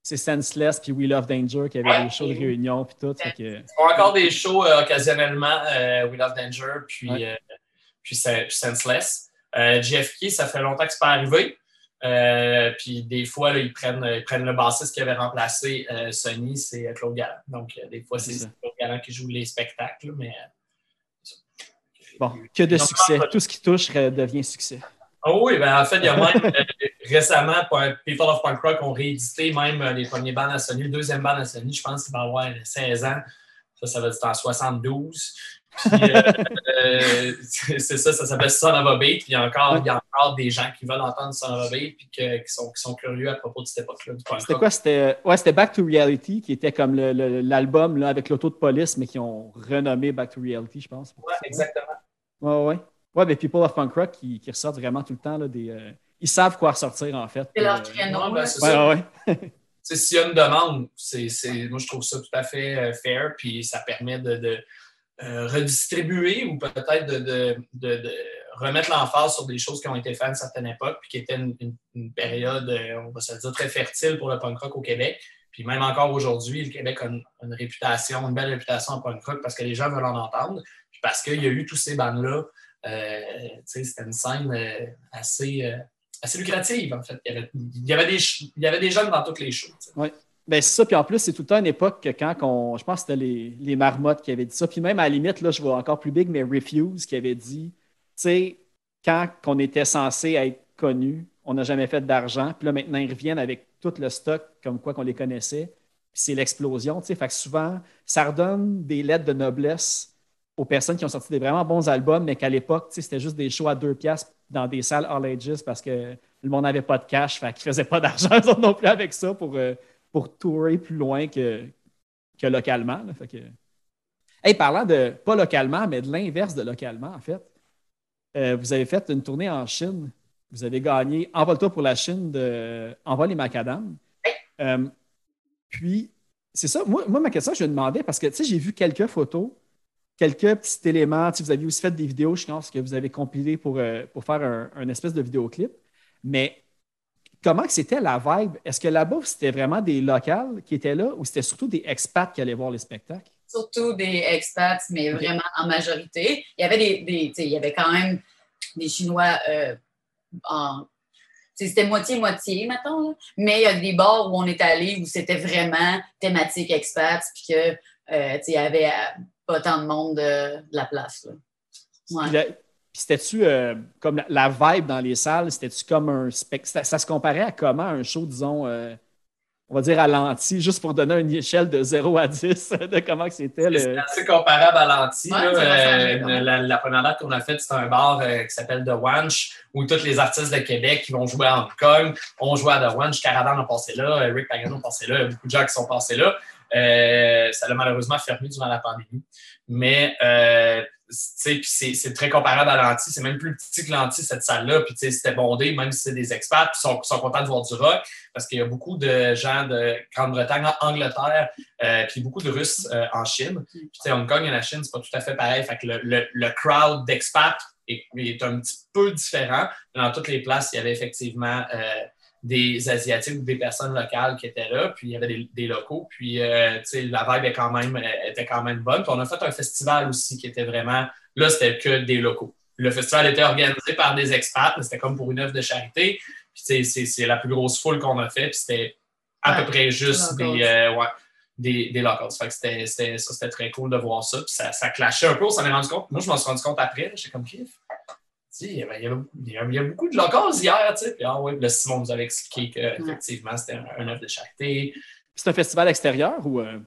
C'est Senseless puis We Love Danger qui avait Ouais. des shows de réunion puis tout. que- Ils font encore des shows euh, occasionnellement, euh, We Love Danger, puis, Ouais. euh, puis, Sen- puis Senseless. Euh, JFK, ça fait longtemps que c'est pas arrivé. Euh, puis des fois, là, ils, prennent, ils prennent le bassiste qui avait remplacé euh, Sony, c'est euh, Claude Galland. Donc, euh, des fois, C'est. Claude Galland qui joue les spectacles, mais Bon, que de succès. Tout ce qui touche devient succès. Oh oui, ben en fait, il y a même récemment, pour- People of Punk Rock ont réédité même les premiers bands à Sony. Le deuxième band à Sony, je pense qu'il va avoir 16 ans. Ça, ça va être en 72. Puis, euh, euh, c'est ça, ça s'appelle Son of a Beat. Puis il y, a encore, il y a encore des gens qui veulent entendre Son of a Beat puis que- qui, sont, qui sont curieux à propos de cette époque-là C'était quoi? C'était ouais, c'était Back to Reality qui était comme l'album là, avec l'auto de police, mais qui ont renommé Back to Reality, je pense. Ouais, exactement. Ouais, ouais. Ouais, mais People of Punk Rock qui, qui ressortent vraiment tout le temps là, des. euh, ils savent quoi ressortir en fait. C'est leur Euh, créneau. ouais, ben, là. c'est Ouais, ça. ouais, ouais. Tu sais, s'il y a une demande, c'est, c'est- moi je trouve ça tout à fait euh, fair, puis ça permet de, de, euh, redistribuer ou peut-être de, remettre l'emphase sur des choses qui ont été faites à une certaine époque, puis qui étaient une, période, euh, on va se dire, très fertile pour le punk rock au Québec. Puis même encore aujourd'hui, le Québec a une, réputation, une belle réputation en punk rock parce que les gens veulent en entendre, puis parce qu'il y a eu tous ces bandes-là. Euh, c'était une scène euh, assez, assez lucrative, en fait. Il y avait, il y avait, des, il y avait des jeunes dans toutes les. Oui. Ben, c'est ça. Puis en plus, c'est tout le temps une époque que quand on, je pense que c'était les, les, marmottes qui avaient dit ça. Puis même à la limite, là, je vois encore plus big, mais Refuse qui avait dit, tu sais, quand on était censé être connu, on n'a jamais fait d'argent. Puis là, maintenant, ils reviennent avec tout le stock comme quoi qu'on les connaissait. Puis c'est l'explosion, tu sais. Fait que souvent, ça redonne des lettres de noblesse aux personnes qui ont sorti des vraiment bons albums, mais qu'à l'époque, c'était juste des shows à deux piastres dans des salles All Ages parce que le monde n'avait pas de cash, fait qu'ils ne faisaient pas d'argent non plus avec ça pour, euh, pour tourer plus loin que, que localement. Fait que... hey, parlant de, pas localement, mais de l'inverse de localement, en fait, euh, vous avez fait une tournée en Chine. Vous avez gagné Envole-toi pour la Chine de Envol et Macadam. Euh, puis, c'est ça. Moi, moi, ma question, je me demandais, parce que, tu sais, j'ai vu quelques photos quelques petits éléments. vous avez aussi fait des vidéos, je pense, que vous avez compilées pour, euh, pour faire un, espèce de vidéoclip. Mais comment c'était la vibe? Est-ce que là-bas, c'était vraiment des locales qui étaient là ou c'était surtout des expats qui allaient voir les spectacles? Surtout des expats, mais vraiment en majorité. Il y avait des, il y avait quand même des Chinois euh, en c'était moitié-moitié, mettons. Mais il y a des bars où on est allé où c'était vraiment thématique expats, puis que, euh, il y avait pas tant de monde de, la place. Puis c'était-tu euh, comme la, vibe dans les salles, c'était-tu comme un spectacle? Ça, se comparait à comment un show, disons, euh, on va dire à l'anti, juste pour donner une échelle de 0 à 10 de comment c'était. Le... C'est assez comparable à l'anti. Euh, la, première date qu'on a faite, c'était un bar qui s'appelle The Wanch, où tous les artistes de Québec qui vont jouer à Hong Kong ont joué à The Wanch. Caravan a passé là, Rick Pagano a passé là, beaucoup de gens qui sont passés là. Euh, ça l'a malheureusement fermé durant la pandémie. Mais euh, c'est très comparable à l'anti. C'est même plus petit que l'anti, cette salle-là. Puis c'était bondé, même si c'est des expats, puis sont, sont contents de voir du rock, parce qu'il y a beaucoup de gens de Grande-Bretagne, Angleterre, euh, puis beaucoup de Russes en Chine. Puis Hong Kong et la Chine, c'est pas tout à fait pareil. Fait que le, le, crowd d'expats est, est, un petit peu différent. Dans toutes les places, il y avait effectivement des Asiatiques ou des personnes locales qui étaient là, puis il y avait des, locaux, puis euh, la vibe est quand même, était quand même bonne. Puis on a fait un festival aussi qui était vraiment, là, c'était que des locaux. Le festival était organisé par des expats, c'était comme pour une œuvre de charité. Puis c'est la plus grosse foule qu'on a fait, puis c'était à peu près juste des, euh, ouais, des, des locals. Fait que c'était, ça, c'était très cool de voir ça. Puis ça, ça clashait un peu, on s'en est rendu compte. Moi, je m'en suis rendu compte après, j'étais comme kiff il y, avait, il, y a beaucoup de locaux hier, tu sais. Puis, ah ouais, le Simon nous avait expliqué qu'effectivement, c'était un, œuvre de charité. C'est un festival extérieur ou. Euh?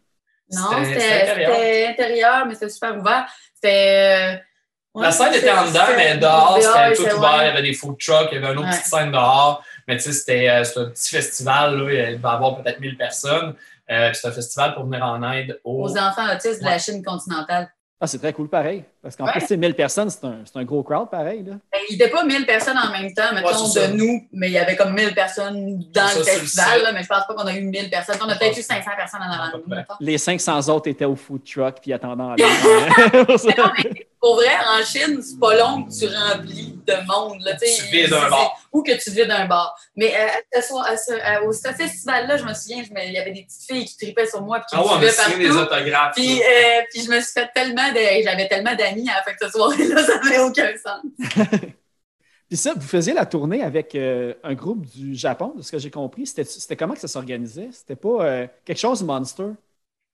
Non, c'était intérieur. mais c'était super ouvert. C'était. Euh, la scène était en dedans, mais dehors, c'était tout ouvert. Il y avait des food trucks, il y avait une autre petite scène dehors. Mais tu sais, c'était euh, un petit festival, là, il va y avoir peut-être 1000 personnes. Euh, c'est un festival pour venir en aide aux, aux enfants autistes de la Chine continentale. Ah, c'est très cool, pareil. Parce qu'en plus, c'est 1000 personnes, c'est un, un, gros crowd, pareil. Là. Ben, il n'était pas 1000 personnes en même temps, mettons, de nous, mais il y avait comme 1000 personnes dans le festival, là, mais je pense pas qu'on a eu 1000 personnes. On a peut-être eu 500 personnes en avant de nous. Les 500 autres étaient au food truck puis attendant. pour vrai, en Chine, c'est pas long que tu remplis de monde. Là, tu vides un bar. Ou que tu vides un bar. Mais euh, à ce, à au ce festival-là, je me souviens, il y avait des petites filles qui tripaient sur moi. Puis qui ah ouais, partout. des autographes. Puis, euh, puis je me suis fait tellement de. J'avais tellement d'amis à la fin de cette soirée-là, ça n'avait aucun sens. Puis ça, vous faisiez la tournée avec euh, un groupe du Japon, de ce que j'ai compris. C'était comment que ça s'organisait? C'était pas euh, quelque chose de monster?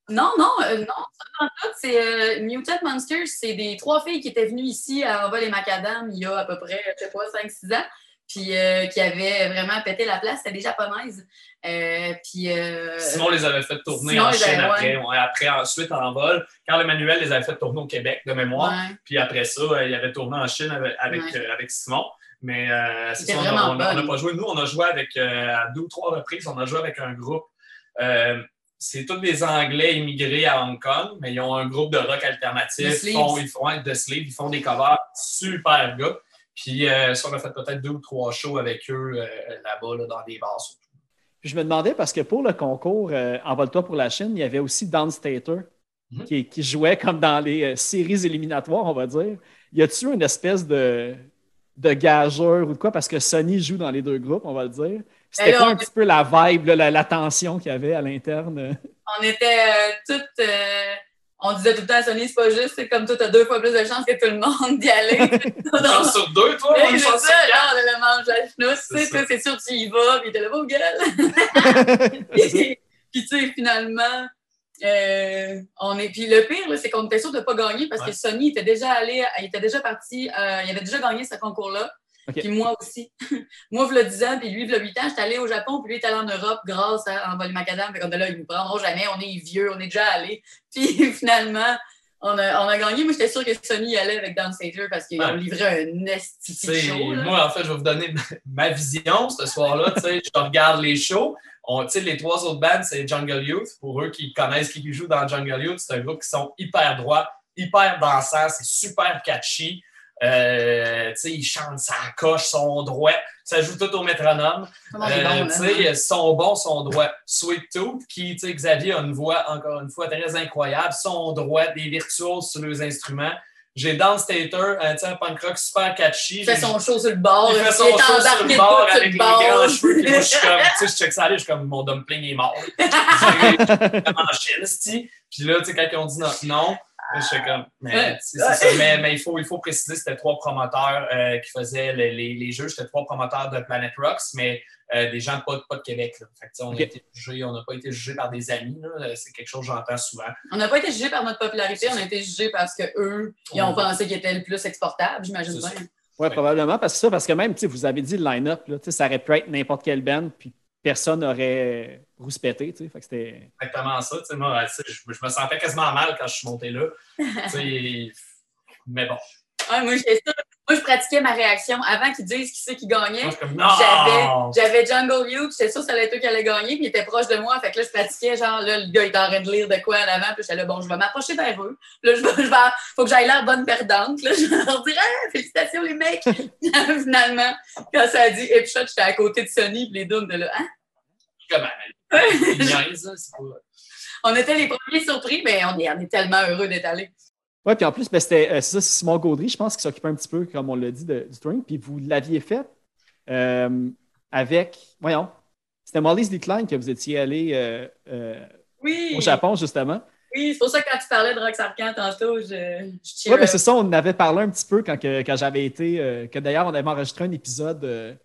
Non, non, euh, non. C'est euh, Mutant Monsters, c'est des trois filles qui étaient venues ici à Envol et Macadam il y a à peu près, je sais pas, 5-6 ans, puis euh, qui avaient vraiment pété la place. C'était des japonaises. puis, Simon les avait fait tourner en Chine après, après, ensuite en vol. Carl Emmanuel les avait fait tourner au Québec, de mémoire. Puis après ça, il avait tourné en Chine avec, avec, Simon. Mais c'est ça, on n'a pas joué. Nous, on a joué avec, à deux ou trois reprises, on a joué avec un groupe c'est tous des Anglais immigrés à Hong Kong, mais ils ont un groupe de rock alternatif. Ils font, ils font de ils font des covers super gars. Puis euh, ça, on a fait peut-être deux ou trois shows avec eux euh, là-bas, dans des bars surtout. Puis je me demandais, parce que pour le concours euh, Envole-toi pour la Chine, il y avait aussi Downstater mhm. qui, qui, jouait comme dans les séries éliminatoires, on va dire. Y a-tu une espèce de, de gageur ou de quoi? Parce que Sony joue dans les deux groupes, on va le dire. C'était quoi un petit peu la vibe, la, tension qu'il y avait à l'interne? On était euh, toutes. Euh, on disait tout le temps à Sony, c'est pas juste, c'est comme toi, t'as deux fois plus de chances que tout le monde d'y aller. Une chance sur deux, toi, une chance ça, sur quatre. le manger à chenoute, tu sais, C'est sûr que tu y vas, puis t'es là, oh, gueule! puis, tu sais, finalement, euh, on est. Puis le pire, c'est qu'on était sûr de ne pas gagner parce Ouais. que Sony était déjà allé, il était déjà parti, euh, il avait déjà gagné ce concours-là. Puis moi aussi. moi, il 10 ans, puis lui, il 8 ans, j'étais allée au Japon, puis lui, il est allé en Europe grâce à en vol macadam. Fait qu'on là, ils nous prendront jamais, on est vieux, on est déjà allé. Puis finalement, on a, on a gagné. Moi, j'étais sûre que Sony y allait avec Downstager parce qu'ils Ouais. ont livré un esti show. là. moi, en fait, je vais vous donner ma vision ce soir-là. Tu sais, je regarde les shows. On, tu sais, les trois autres bands, c'est Jungle Youth. Pour eux qui connaissent qui jouent dans Jungle Youth, c'est un groupe qui sont hyper droits, hyper dansants, c'est super catchy. Euh, tu sais, ils chantent ça coche, sont droits. Ça joue tout au métronome. Euh, bon, là. tu sais, sont bons, sont droits. Sweet Tooth, qui, tu sais, Xavier a une voix, encore une fois, très incroyable, sont droits, des virtuoses sur leurs instruments. J'ai Downstater, un, tu sais, un punk rock super catchy. Il fait son show sur le bord. il fait son show sur le bord avec le les grands cheveux. Puis moi, je suis comme, tu sais, je check ça aller, je suis comme, mon dumpling est mort. Vraiment Chine, c'ti. Puis là, tu sais, quand ils ont dit non, non je suis comme, mais, Ouais. c'est c'est ça. mais, mais il, faut, il faut préciser, c'était trois promoteurs euh, qui faisaient les, les, les jeux. C'était trois promoteurs de Planet Rocks, mais euh, des gens pas, pas de Québec. Là. Fait que, tu sais, on Ok. a été jugés, on n'a pas été jugés par des amis. là. C'est quelque chose que j'entends souvent. On n'a pas été jugés par notre popularité, on a été jugés parce que eux, ils ont pensé qu'ils étaient le plus exportable, j'imagine C'est bien. ça. Oui, probablement. Parce que ça, parce que même, tu sais, vous avez dit le line-up, là, ça aurait pu être n'importe quelle band, puis personne n'aurait rouspété. tu sais. Fait que c'était. exactement ça. Tu sais, moi, tu sais, je, je me sentais quasiment mal quand je suis monté là. Tu sais, mais bon. Ouais, moi, je pratiquais ma réaction avant qu'ils disent qui c'est qui gagnait. J'avais, j'avais Jungle Youth, j'étais sûre que ça allait être eux qui allaient gagner, puis ils étaient proches de moi. Fait que là, je pratiquais, genre, là, le gars, il était en train de lire de quoi en avant, puis j'étais là, bon, je vais m'approcher vers eux. Là, je vais, je vais, faut que j'aille l'air bonne perdante. Là, je vais leur dire, ah, félicitations, les mecs! Finalement, quand ça a dit Hipshot, j'étais à côté de Sony, puis les deux, était là, hein? Comment? Pas- On était les premiers surpris, mais on est, on est tellement heureux d'être allés. Oui, puis en plus, ben, c'était euh, c'est ça, c'est Simon Gaudry, je pense, qui s'occupait un petit peu, comme on l'a dit, de- du touring. Puis vous l'aviez fait euh, avec. Voyons. C'était Molly's Decline que vous étiez allé euh, euh, Oui! au Japon, justement. Oui, c'est pour ça que quand tu parlais de Rox Arcan tantôt, je, je Oui, mais up. c'est ça, on en avait parlé un petit peu quand, j'avais été. euh, que d'ailleurs, on avait enregistré un épisode euh,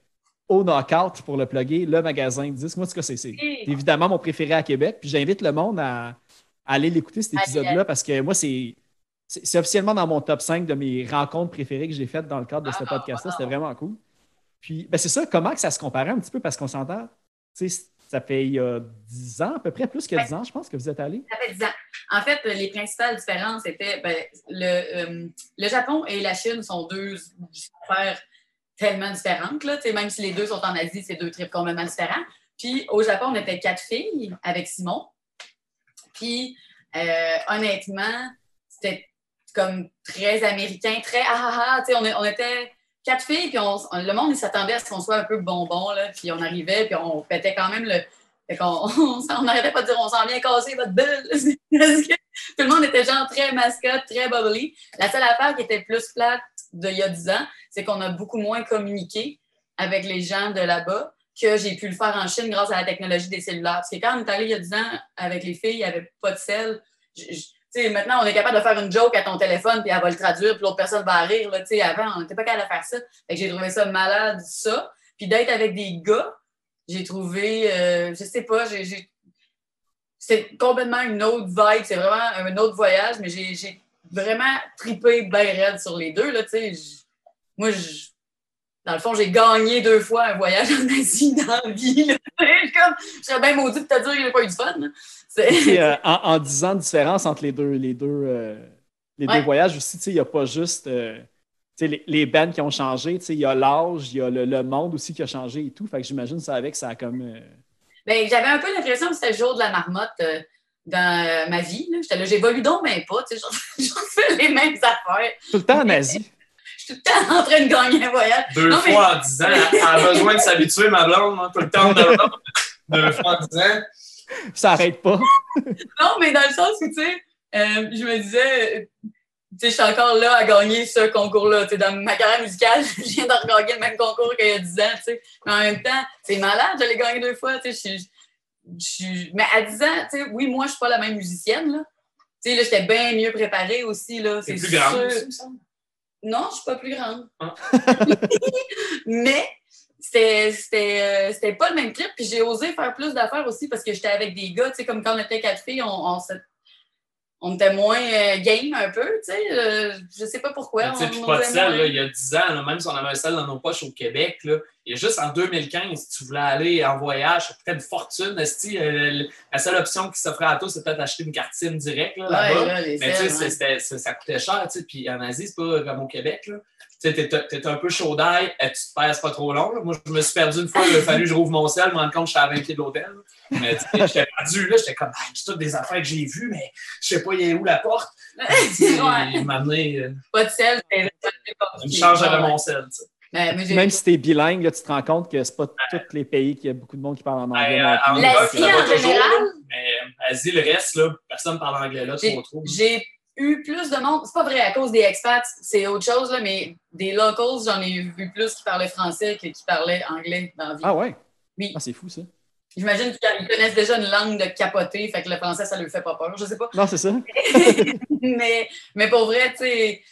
au Knockout pour le plugger, le magasin de disques. Moi, en tout cas, c'est évidemment mon préféré à Québec. Puis j'invite le monde à, à aller l'écouter, cet épisode-là, parce que moi, c'est. Officiellement dans mon top 5 de mes rencontres préférées que j'ai faites dans le cadre de ce Ah, podcast-là. C'était vraiment cool. Puis, ben c'est ça, comment que ça se comparait un petit peu, parce qu'on s'entend. Tu sais, ça fait il y a 10 ans, à peu près, plus que 10 ans, je pense, que vous êtes allé. Ça fait 10 ans. En fait, les principales différences étaient ben, le, euh, le Japon et la Chine sont deux affaires tellement différentes. Là. Même si les deux sont en Asie, c'est deux trips complètement différents. Puis au Japon, on était quatre filles avec Simon. Puis euh, honnêtement, c'était comme très américain, très ah ah ah. On, on était quatre filles, puis on, le monde s'attendait à ce qu'on soit un peu bonbon. Là, puis on arrivait, puis on pétait quand même le. Fait on, n'arrêtait pas de dire on s'en vient casser votre bulle. Tout le monde était genre très mascotte, très bubbly. La seule affaire qui était plus plate d'il y a 10 ans, c'est qu'on a beaucoup moins communiqué avec les gens de là-bas que j'ai pu le faire en Chine grâce à la technologie des cellulaires. Parce que quand on est allé il y a 10 ans avec les filles, il n'y avait pas de sel. Maintenant, on est capable de faire une joke à ton téléphone, puis elle va le traduire, puis l'autre personne va rire. Là, avant, on n'était pas capable de faire ça. J'ai trouvé ça malade, ça. Puis d'être avec des gars, j'ai trouvé, euh, je sais pas, j'ai, c'est complètement une autre vibe, c'est vraiment un autre voyage, mais j'ai vraiment tripé bien raide sur les deux. Là, moi, je- dans le fond, j'ai gagné deux fois un voyage en Asie dans la vie. là. Comme- je serais bien maudit de te dire qu'il n'y a pas eu de fun. euh, en, en 10 ans de différence entre les deux, les deux, euh, les deux voyages aussi, il n'y a pas juste euh, les, les bands qui ont changé, il y a l'âge, il y a le, le monde aussi qui a changé et tout. Fait que j'imagine ça avec, ça a comme. Ben, j'avais un peu l'impression que c'était le jour de la marmotte dans euh, ma vie. là. J'étais là, j'évolue donc mais pas. Tu sais, je, je fais les mêmes affaires. tout le temps en Asie. Je suis tout le temps en train de gagner un voyage. Deux Non, mais- fois en dix ans, elle a besoin de s'habituer, ma blonde, hein, tout le temps de Deux fois en dix ans. Ça n'arrête pas. Non, mais dans le sens où, tu sais, euh, je me disais, tu sais, je suis encore là à gagner ce concours-là. Tu sais, dans ma carrière musicale, je viens de regagner le même concours qu'il y a 10 ans, tu sais. Mais en même temps, c'est malade, je l'ai gagné deux fois, tu sais. Je Mais à 10 ans, tu sais, oui, moi, je suis pas la même musicienne, là. Tu sais, là, j'étais bien mieux préparée aussi, là. C'est plus grande sûr. aussi, il me semble. Non, je suis pas plus grande. Ah. Mais c'était euh, c'était pas le même trip. Puis j'ai osé faire plus d'affaires aussi parce que j'étais avec des gars, tu sais, comme quand on était quatre filles, on, on, se- on était moins euh, game un peu, tu sais. euh, je sais pas pourquoi. Tu sais, pas de sel, là, il y a 10 ans, là, même si on avait un sel dans nos poches au Québec, là, a juste en 2015, si tu voulais aller en voyage, ça coûtait une fortune. euh, la seule option qui s'offrait à toi, c'est peut-être acheter une cartine directe là. Ouais, les Mais tu sais, c'était- ça coûtait cher, tu sais. Puis en Asie, c'est pas comme au Québec, là. Tu sais, t'es- t'es un peu chaud d'ail, euh, tu te perds pas trop long. là. Moi, je me suis perdu une fois, il a fallu que je rouvre mon sel, me rendre compte que j'étais à 20 pieds de l'hôtel. Mais tu sais, j'étais perdu, là, j'étais comme, Ah, c'est toutes des affaires que j'ai vues, mais je sais pas, il est où la porte. Tu sais, Ouais. Il m'a amené euh, Pas de sel, c'était une charge avec mon sel, tu sais. Mais, mais j'ai- Même si tu es bilingue, là, tu te rends compte que c'est pas tous les pays qu'il y a beaucoup de monde qui parle en anglais. Ouais, non euh, en en toujours, général? Mais euh, Asie, le reste, là, personne ne parle anglais là, trop. J'ai eu plus de monde. C'est pas vrai à cause des expats, c'est autre chose, là, mais des locals, j'en ai vu plus qui parlaient français que qui parlaient anglais dans la vie. Ah ouais? Oui. Ah, c'est fou ça. J'imagine qu'ils connaissent déjà une langue de capoter, fait que le français, ça leur fait pas peur. Je sais pas. Non, c'est ça. mais, mais pour vrai, tu sais,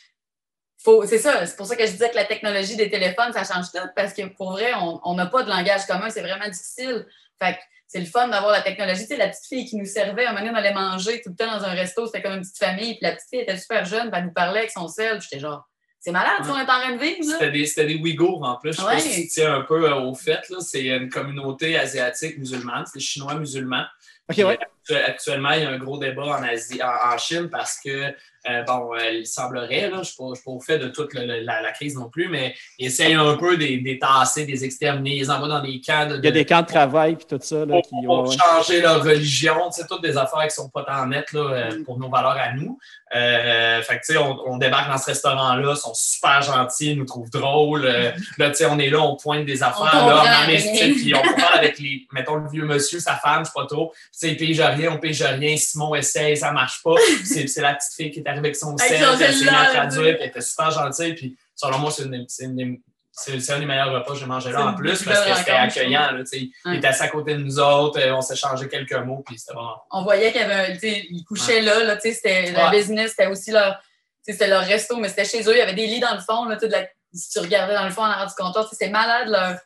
faut- c'est ça. C'est pour ça que je disais que la technologie des téléphones, ça change tout, parce que pour vrai, on on n'a pas de langage commun, c'est vraiment difficile. Fait que c'est le fun d'avoir la technologie. Tu sais, la petite fille qui nous servait, un moment donné, on allait manger tout le temps dans un resto, c'était comme une petite famille, puis la petite fille était super jeune, puis elle nous parlait avec son sel, puis j'étais genre, c'est malade ce qu'on est en train de vivre. C'était des, c'était des Ouïghours en plus. Je sais Ouais. pas si tu tiens un peu euh, au fait. là. C'est une communauté asiatique musulmane. C'est des Chinois musulmans. Ok, ouais. Puis, actu- Actuellement, il y a un gros débat en Asie, en, en Chine parce que, euh, bon, euh, il semblerait, là, je ne suis pas, je suis pas au fait de toute le- la, la crise non plus, mais ils essayent un peu des, des tasser, des exterminer, ils les envoient dans des camps de, Il y a des camps de travail puis tout ça. Là, pour, qui, pour ouais, ouais. changer leur religion, tu sais, toutes des affaires qui sont pas tant nettes là, euh, Mm. pour nos valeurs à nous. Euh, fait que, tu sais, on, on débarque dans ce restaurant-là, ils sont super gentils, ils nous trouvent drôles. Euh, là, tu sais, on est là, on pointe des affaires, On là, rien. puis on parle avec les, mettons, le vieux monsieur, sa femme, je sais pas trop. Tu sais, il pige rien, on pige rien, Simon essaye, ça marche pas. C'est c'est la petite fille qui est arrivée avec son sel, qui a essayé à traduire, puis elle était super gentille, puis selon moi, c'est une- c'est une- c'est c'est un des meilleurs repas que j'ai mangé là en plus parce que c'était accueillant. Là. Il Ouais. était assis à côté de nous autres, euh, on s'est changé quelques mots, puis c'était vraiment. on voyait qu'il y avait un, tu sais, ils couchaient là, là, sais, c'était la Ouais. business, c'était aussi leur, c'était leur resto, mais c'était chez eux, il y avait des lits dans le fond, là, de la- si tu regardais dans le fond en arrière du comptoir, c'était malade, leur,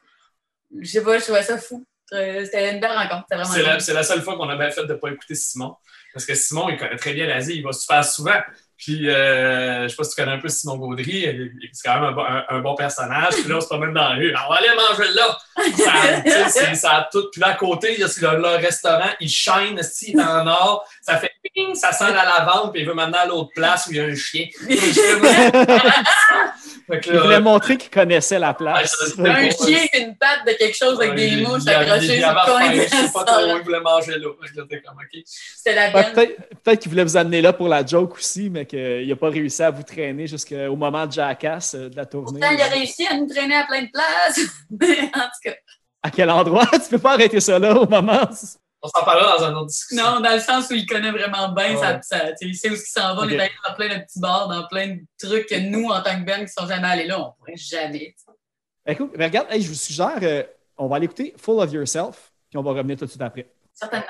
je sais pas, je trouvais ça fou. Euh, C'était une belle rencontre, C'est la, la seule fois qu'on a bien fait de ne pas écouter Simon. Parce que Simon, il connaît très bien l'Asie, il va super souvent. Puis, euh, je sais pas si tu connais un peu Simon Gaudry, c'est quand même un, bon- un- un bon personnage. Puis là, on se promène dans la rue. Alors, on va aller manger là. Ça, a tout. Puis là, à côté, il y a le, le restaurant, il shine, si, il est en or. Ça fait ping, ça sent la lavande, puis il veut maintenant à l'autre place où il y a un chien. Fait que Il voulait montrer qu'il connaissait la place. Ouais, un chien et une patte de quelque chose avec Ouais, des mouches accrochées sur le coin Je sais pas la trop où salle. il voulait manger là. C'était la Ouais, benne. Peut-être peut qu'il voulait vous amener là pour la joke aussi, mais qu'il n'a pas réussi à vous traîner jusqu'au moment de Jackass euh, de la tournée. Pourtant, il a réussi à nous traîner à plein de places. En tout cas, À quel endroit? tu peux pas arrêter ça là au moment. On s'en parlera dans un autre discussion. non, dans le sens où il connaît vraiment bien, ça, Ouais. il sait où il s'en va. Ok. On est allé dans plein de petits bars, dans plein de trucs que nous, en tant que Ben, qui sont jamais allés là, on pourrait jamais. sais. Écoute, mais regarde, hey, je vous suggère, euh, on va aller écouter Full of Yourself, puis on va revenir tout de suite après. Certainement.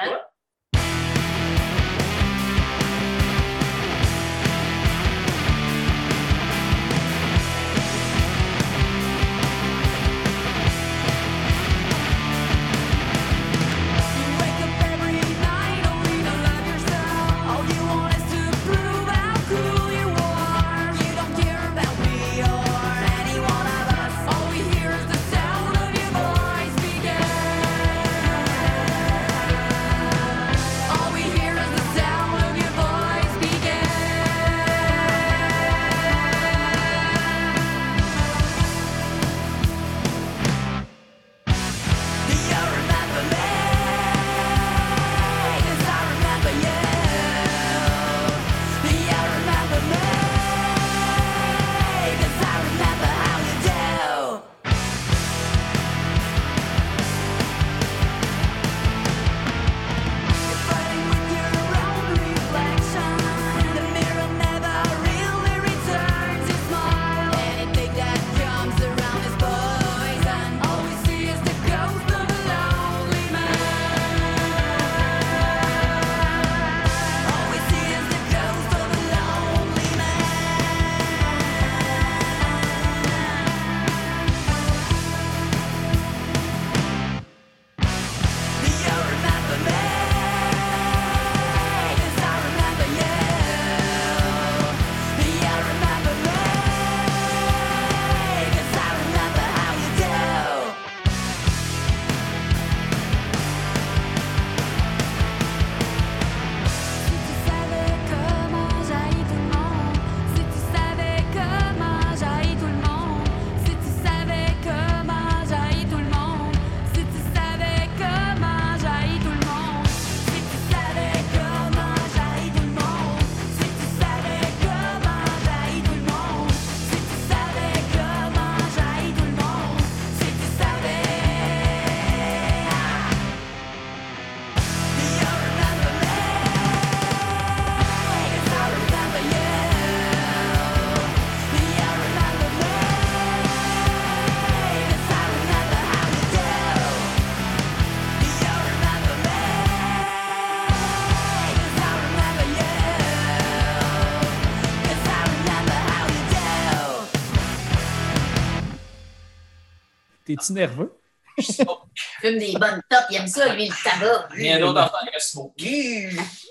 T'es-tu nerveux? Fume des bonnes tops, il aime ça, lui, le tabac. Rien d'autre à faire que smoke.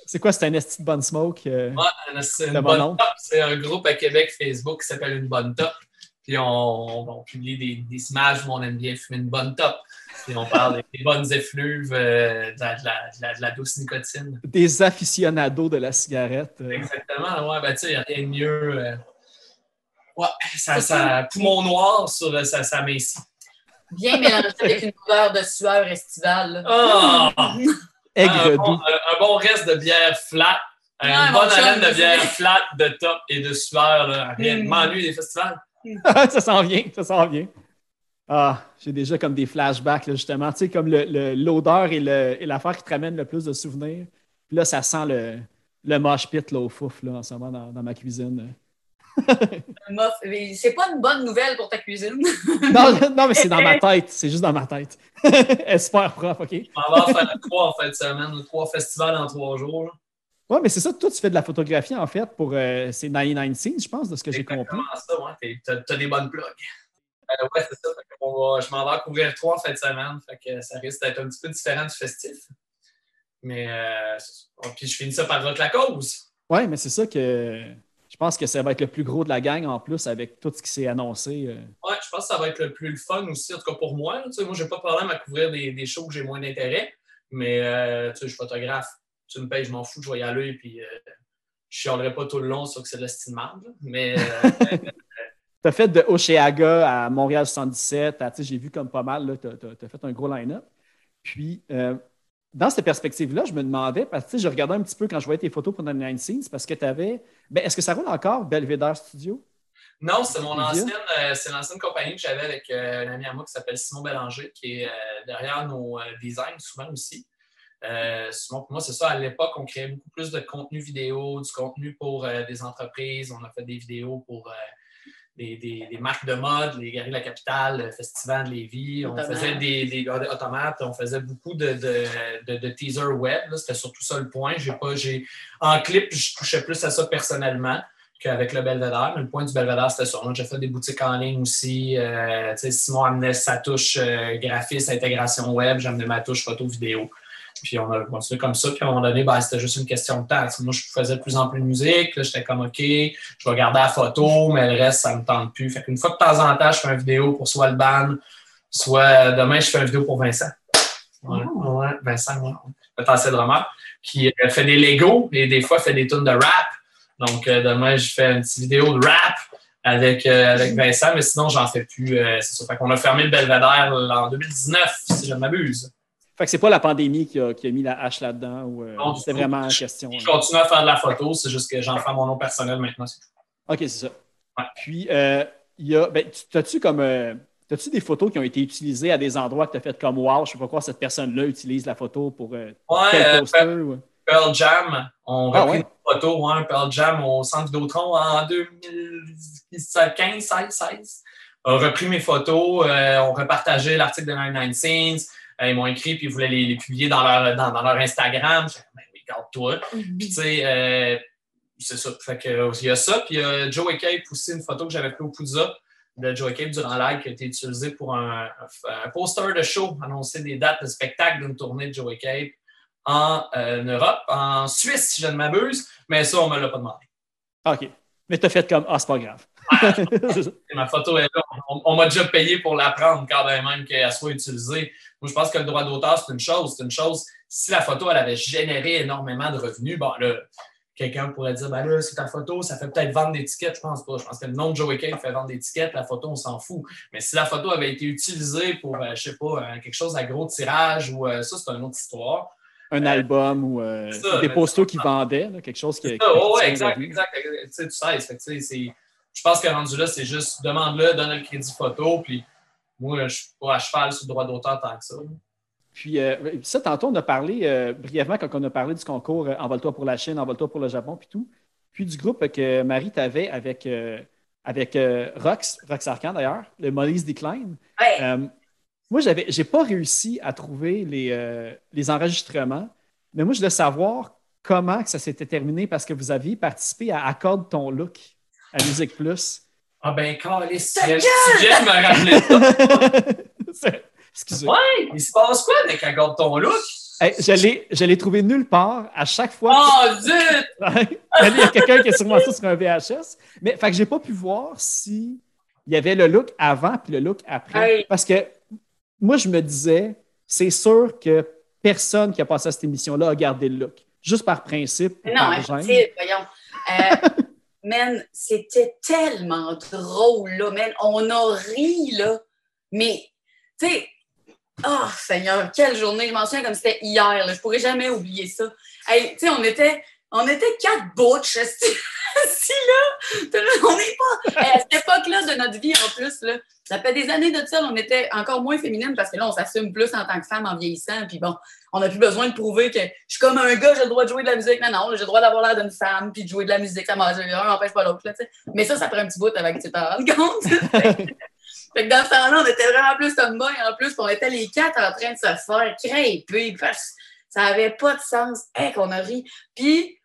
C'est quoi, c'est un esti de bonne smoke? euh? Ouais, c'est une bonne bon nom. top. C'est un groupe à Québec Facebook qui s'appelle Une Bonne Top. Puis on, on publie des, des images où on aime bien fumer une bonne top. Puis on parle des, des bonnes effluves, euh, de, la, de la- de la- de la douce nicotine. Des aficionados de la cigarette. euh. Exactement, ouais, ben tu sais, il n'y a rien de mieux. euh, Ouais, ça, ça, poumon noir sur ça, ça. Bien mélangé avec une odeur de sueur estivale. Ah! Aigre un, bon, doux. un- un bon reste de bière flat. Ouais, une bonne haleine de bière flat, de top et de sueur. Là. Rien de Mm. m'ennuie des festivals. ça s'en vient, ça s'en vient. Ah, j'ai déjà comme des flashbacks, là, justement. Tu sais, comme le- l'odeur et le- et l'affaire qui te ramène le plus de souvenirs. Puis là, ça sent le, le mosh pit là, au fouf là, en ce moment dans, dans ma cuisine. C'est pas une bonne nouvelle pour ta cuisine. Non, non mais c'est dans ma tête. C'est juste dans ma tête. Super propre, OK? On va faire trois en fin de semaine, trois festivals en trois jours. Ouais, mais c'est ça. Toi, tu fais de la photographie, en fait, pour euh, ces 99 Scenes, je pense, de ce que j'ai C'est compris. exactement ça, ouais. T'as t'as des bonnes plugs. Euh, ouais, c'est ça. Fait qu'on va- je m'en vais couvrir trois en fin de semaine. Fait que ça risque d'être un petit peu différent du festif. Mais euh, c'est puis je finis ça par Rock la cause. Ouais, mais c'est ça que pense que ça va être le plus gros de la gang en plus avec tout ce qui s'est annoncé. euh. Ouais, je pense que ça va être le plus le fun aussi, en tout cas pour moi. là. Moi, j'ai pas de problème à couvrir des, des shows que j'ai moins d'intérêt. Mais euh, tu sais, je suis photographe. Tu me payes, je m'en fous, je vais y aller. Puis euh, je chialerai pas tout le long sur que c'est de la. Mais euh, Tu as fait de Oceaga à Montréal 77. à- tu sais, J'ai vu comme pas mal, tu as, fait un gros line-up. Puis, euh, dans cette perspective-là, je me demandais, parce que je regardais un petit peu quand je voyais tes photos pour 99 Scenes, parce que tu avais. Ben, Est-ce que ça roule encore, Belvedere Studio? Non, c'est mon ancienne, euh, c'est l'ancienne compagnie que j'avais avec euh, un ami à moi qui s'appelle Simon Bélanger, qui est euh, derrière nos designs souvent aussi. Simon, pour moi, c'est ça. À l'époque, on créait beaucoup plus de contenu vidéo, du contenu pour des entreprises. On a fait des vidéos pour des, des- des marques de mode, les Galeries de la Capitale, le Festival de Lévis. On Automate. faisait des, des ah, des automates, on faisait beaucoup de, de, de, de teaser web. C'était surtout ça le point. J'ai pas, j'ai, en clip, je touchais plus à ça personnellement qu'avec le Belvedere. Mais le point du Belvedere, c'était ça. J'ai fait des boutiques en ligne aussi. Euh, tu sais, Simon amenait sa touche euh, graphiste, intégration web. J'amenais ma touche photo-vidéo. Puis on a continué comme ça. Puis à un moment donné, ben, c'était juste une question de temps. Moi, je faisais de plus en plus de musique. Là, j'étais comme OK, je vais garder la photo, mais le reste, ça me tente plus. Fait qu'une fois de temps en temps, je fais une vidéo pour soit le ban, soit demain, je fais une vidéo pour Vincent. Ouais, ouais, Vincent, ouais. Potentiel drummer. Qui euh, fait des Lego et des fois fait des tunes de rap. Donc, euh, demain, je fais une petite vidéo de rap avec, euh, avec Vincent, mais sinon, j'en fais plus. euh, c'est ça. Fait qu'on a fermé le Belvedere en 2019, si je ne m'abuse. Fait que c'est pas la pandémie qui a, qui a mis la hache là-dedans ou euh, tout. vraiment en question. Je continue à faire de la photo, c'est juste que j'en fais mon nom personnel maintenant. c'est tout. OK, c'est ça. Ouais. Puis, euh, il y a, ben, tu- as-tu comme. euh, As-tu des photos qui ont été utilisées à des endroits que tu as fait comme Wow, je sais pas quoi, cette personne-là utilise la photo pour euh, Ouais, tel poster? ou- Pearl Jam, on Ah a repris ouais? une photo, Pearl Jam au centre Vidéotron en 2015, 16, 16. On a repris mes photos, on repartageait l'article de 99 Scenes. Euh, ils m'ont écrit puis ils voulaient les, les publier dans leur, dans, dans leur Instagram. J'ai dit, ben oui, garde-toi. Puis, tu sais, euh, c'est ça. Fait que, euh, il y a ça. Puis, il y a Joey Cape aussi, une photo que j'avais prise au Pouza de Joey Cape durant live qui a été utilisée pour un, un- un poster de show, annoncer des dates de spectacle d'une tournée de Joey Cape en euh, Europe, en Suisse, si je ne m'abuse. Mais ça, on ne me l'a pas demandé. Ah, OK. Mais tu as fait comme Ah, c'est pas grave. Et ma photo est là. On, on m'a déjà payé pour la prendre quand même qu'elle soit utilisée. Moi, je pense que le droit d'auteur, c'est une chose. C'est une chose. Si la photo, elle avait généré énormément de revenus, bon, là, quelqu'un pourrait dire, ben là, c'est ta photo, ça fait peut-être vendre des tickets. Je pense pas. Je pense que le nom de Joey Cave fait vendre des tickets. La photo, on s'en fout. Mais si la photo avait été utilisée pour, euh, je sais pas, euh, quelque chose à gros tirage ou euh, ça, c'est une autre histoire. Un album ou euh, ça, des posters qui vendaient, là, quelque chose qui. Ouais, tient exact, exact. Tu sais, tu sais, je pense que rendu là, c'est juste demande-le, donne le crédit photo, puis moi, je suis pas à cheval sur le droit d'auteur tant que ça. Puis euh, ça, tantôt, on a parlé euh, brièvement quand on a parlé du concours euh, Envole-toi pour la Chine, Envole-toi pour le Japon, puis tout. Puis du groupe que Marie t'avait avec, euh, avec euh, Rox, Rox Arcan d'ailleurs, le Molly's Decline. Ouais. Euh, moi, j'avais, j'ai pas réussi à trouver les, euh, les enregistrements, mais moi, je voulais savoir comment que ça s'était terminé parce que vous aviez participé à Accorde ton look à Musique Plus. Ah ben, tu viens de me rappeler ça. Excusez. Ouais, il se passe quoi avec un gars de ton look? Hey, je l'ai- je l'ai trouvé nulle part. À chaque fois, Oh, zut! il y a quelqu'un qui a sûrement ça sur un VHS. Mais fait que j'ai pas pu voir si il y avait le look avant puis le look après. Hey. Parce que moi, je me disais, c'est sûr que personne qui a passé à cette émission-là a gardé le look. Juste par principe. Non, gêne. impossible, voyons. Euh, man, c'était tellement drôle, là, man. On a ri, là. Mais, tu sais, oh, Seigneur, quelle journée. Je m'en souviens comme c'était hier, là. Je pourrais jamais oublier ça. Hey, tu sais, on était, on était quatre butch, esti, là. On n'est pas... À cette époque-là de notre vie, en plus, là, ça fait des années de ça, on était encore moins féminine parce que là, on s'assume plus en tant que femme en vieillissant. Puis bon, on n'a plus besoin de prouver que je suis comme un gars, j'ai le droit de jouer de la musique. Non, non, j'ai le droit d'avoir l'air d'une femme puis de jouer de la musique. Ça m'en- un n'empêche pas l'autre. Mais ça, ça prend un petit bout avec tu t'en compte. fait que dans ce temps-là, on était vraiment plus tomboy en plus. On était les quatre en train de se faire crêper. parce que Ça n'avait pas de sens. Hey, qu'on a ri. Puis,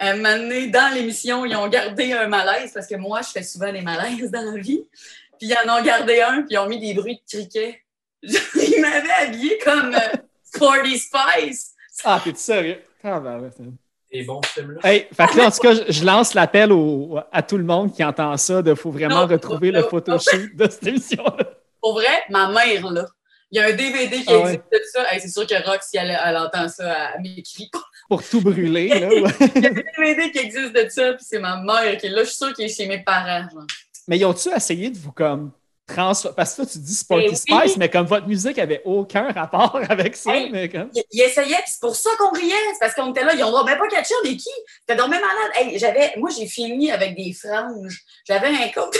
un moment donné, dans l'émission, ils ont gardé un malaise parce que moi, je fais souvent des malaises dans la vie. Puis ils en ont gardé un, puis ils ont mis des bruits de criquet. Ils m'avaient habillé comme euh, Sporty Spice. Ah, t'es sérieux? Ah, ben c'est- Et bon, ce film-là. Hey, fait que là, en tout cas, je, lance l'appel au- à tout le monde qui entend ça de faut vraiment Non, retrouver non, le photoshoot de cette émission-là. Pour vrai, ma mère, là. Il y a un DVD qui Ah ouais. existe de ça. Hey, c'est sûr que Rox, si elle, elle entend ça, elle m'écrit. Pour tout brûler, là. ouais. Il y a un DVD qui existe de ça, puis c'est ma mère qui est là. Je suis sûre qu'il est chez mes parents. genre. Mais ils ont-tu essayé de vous comme transformer? Parce que toi, tu dis Sporty Eh oui. Spice, mais comme votre musique avait aucun rapport avec ça, Hey. mais comme. Il, il essayait, puis c'est pour ça qu'on riait. C'est parce qu'on était là. Ils ont même pas catché, on est qui? C'était donc même malade. Hey, j'avais, moi, j'ai fini avec des franges. J'avais un coat.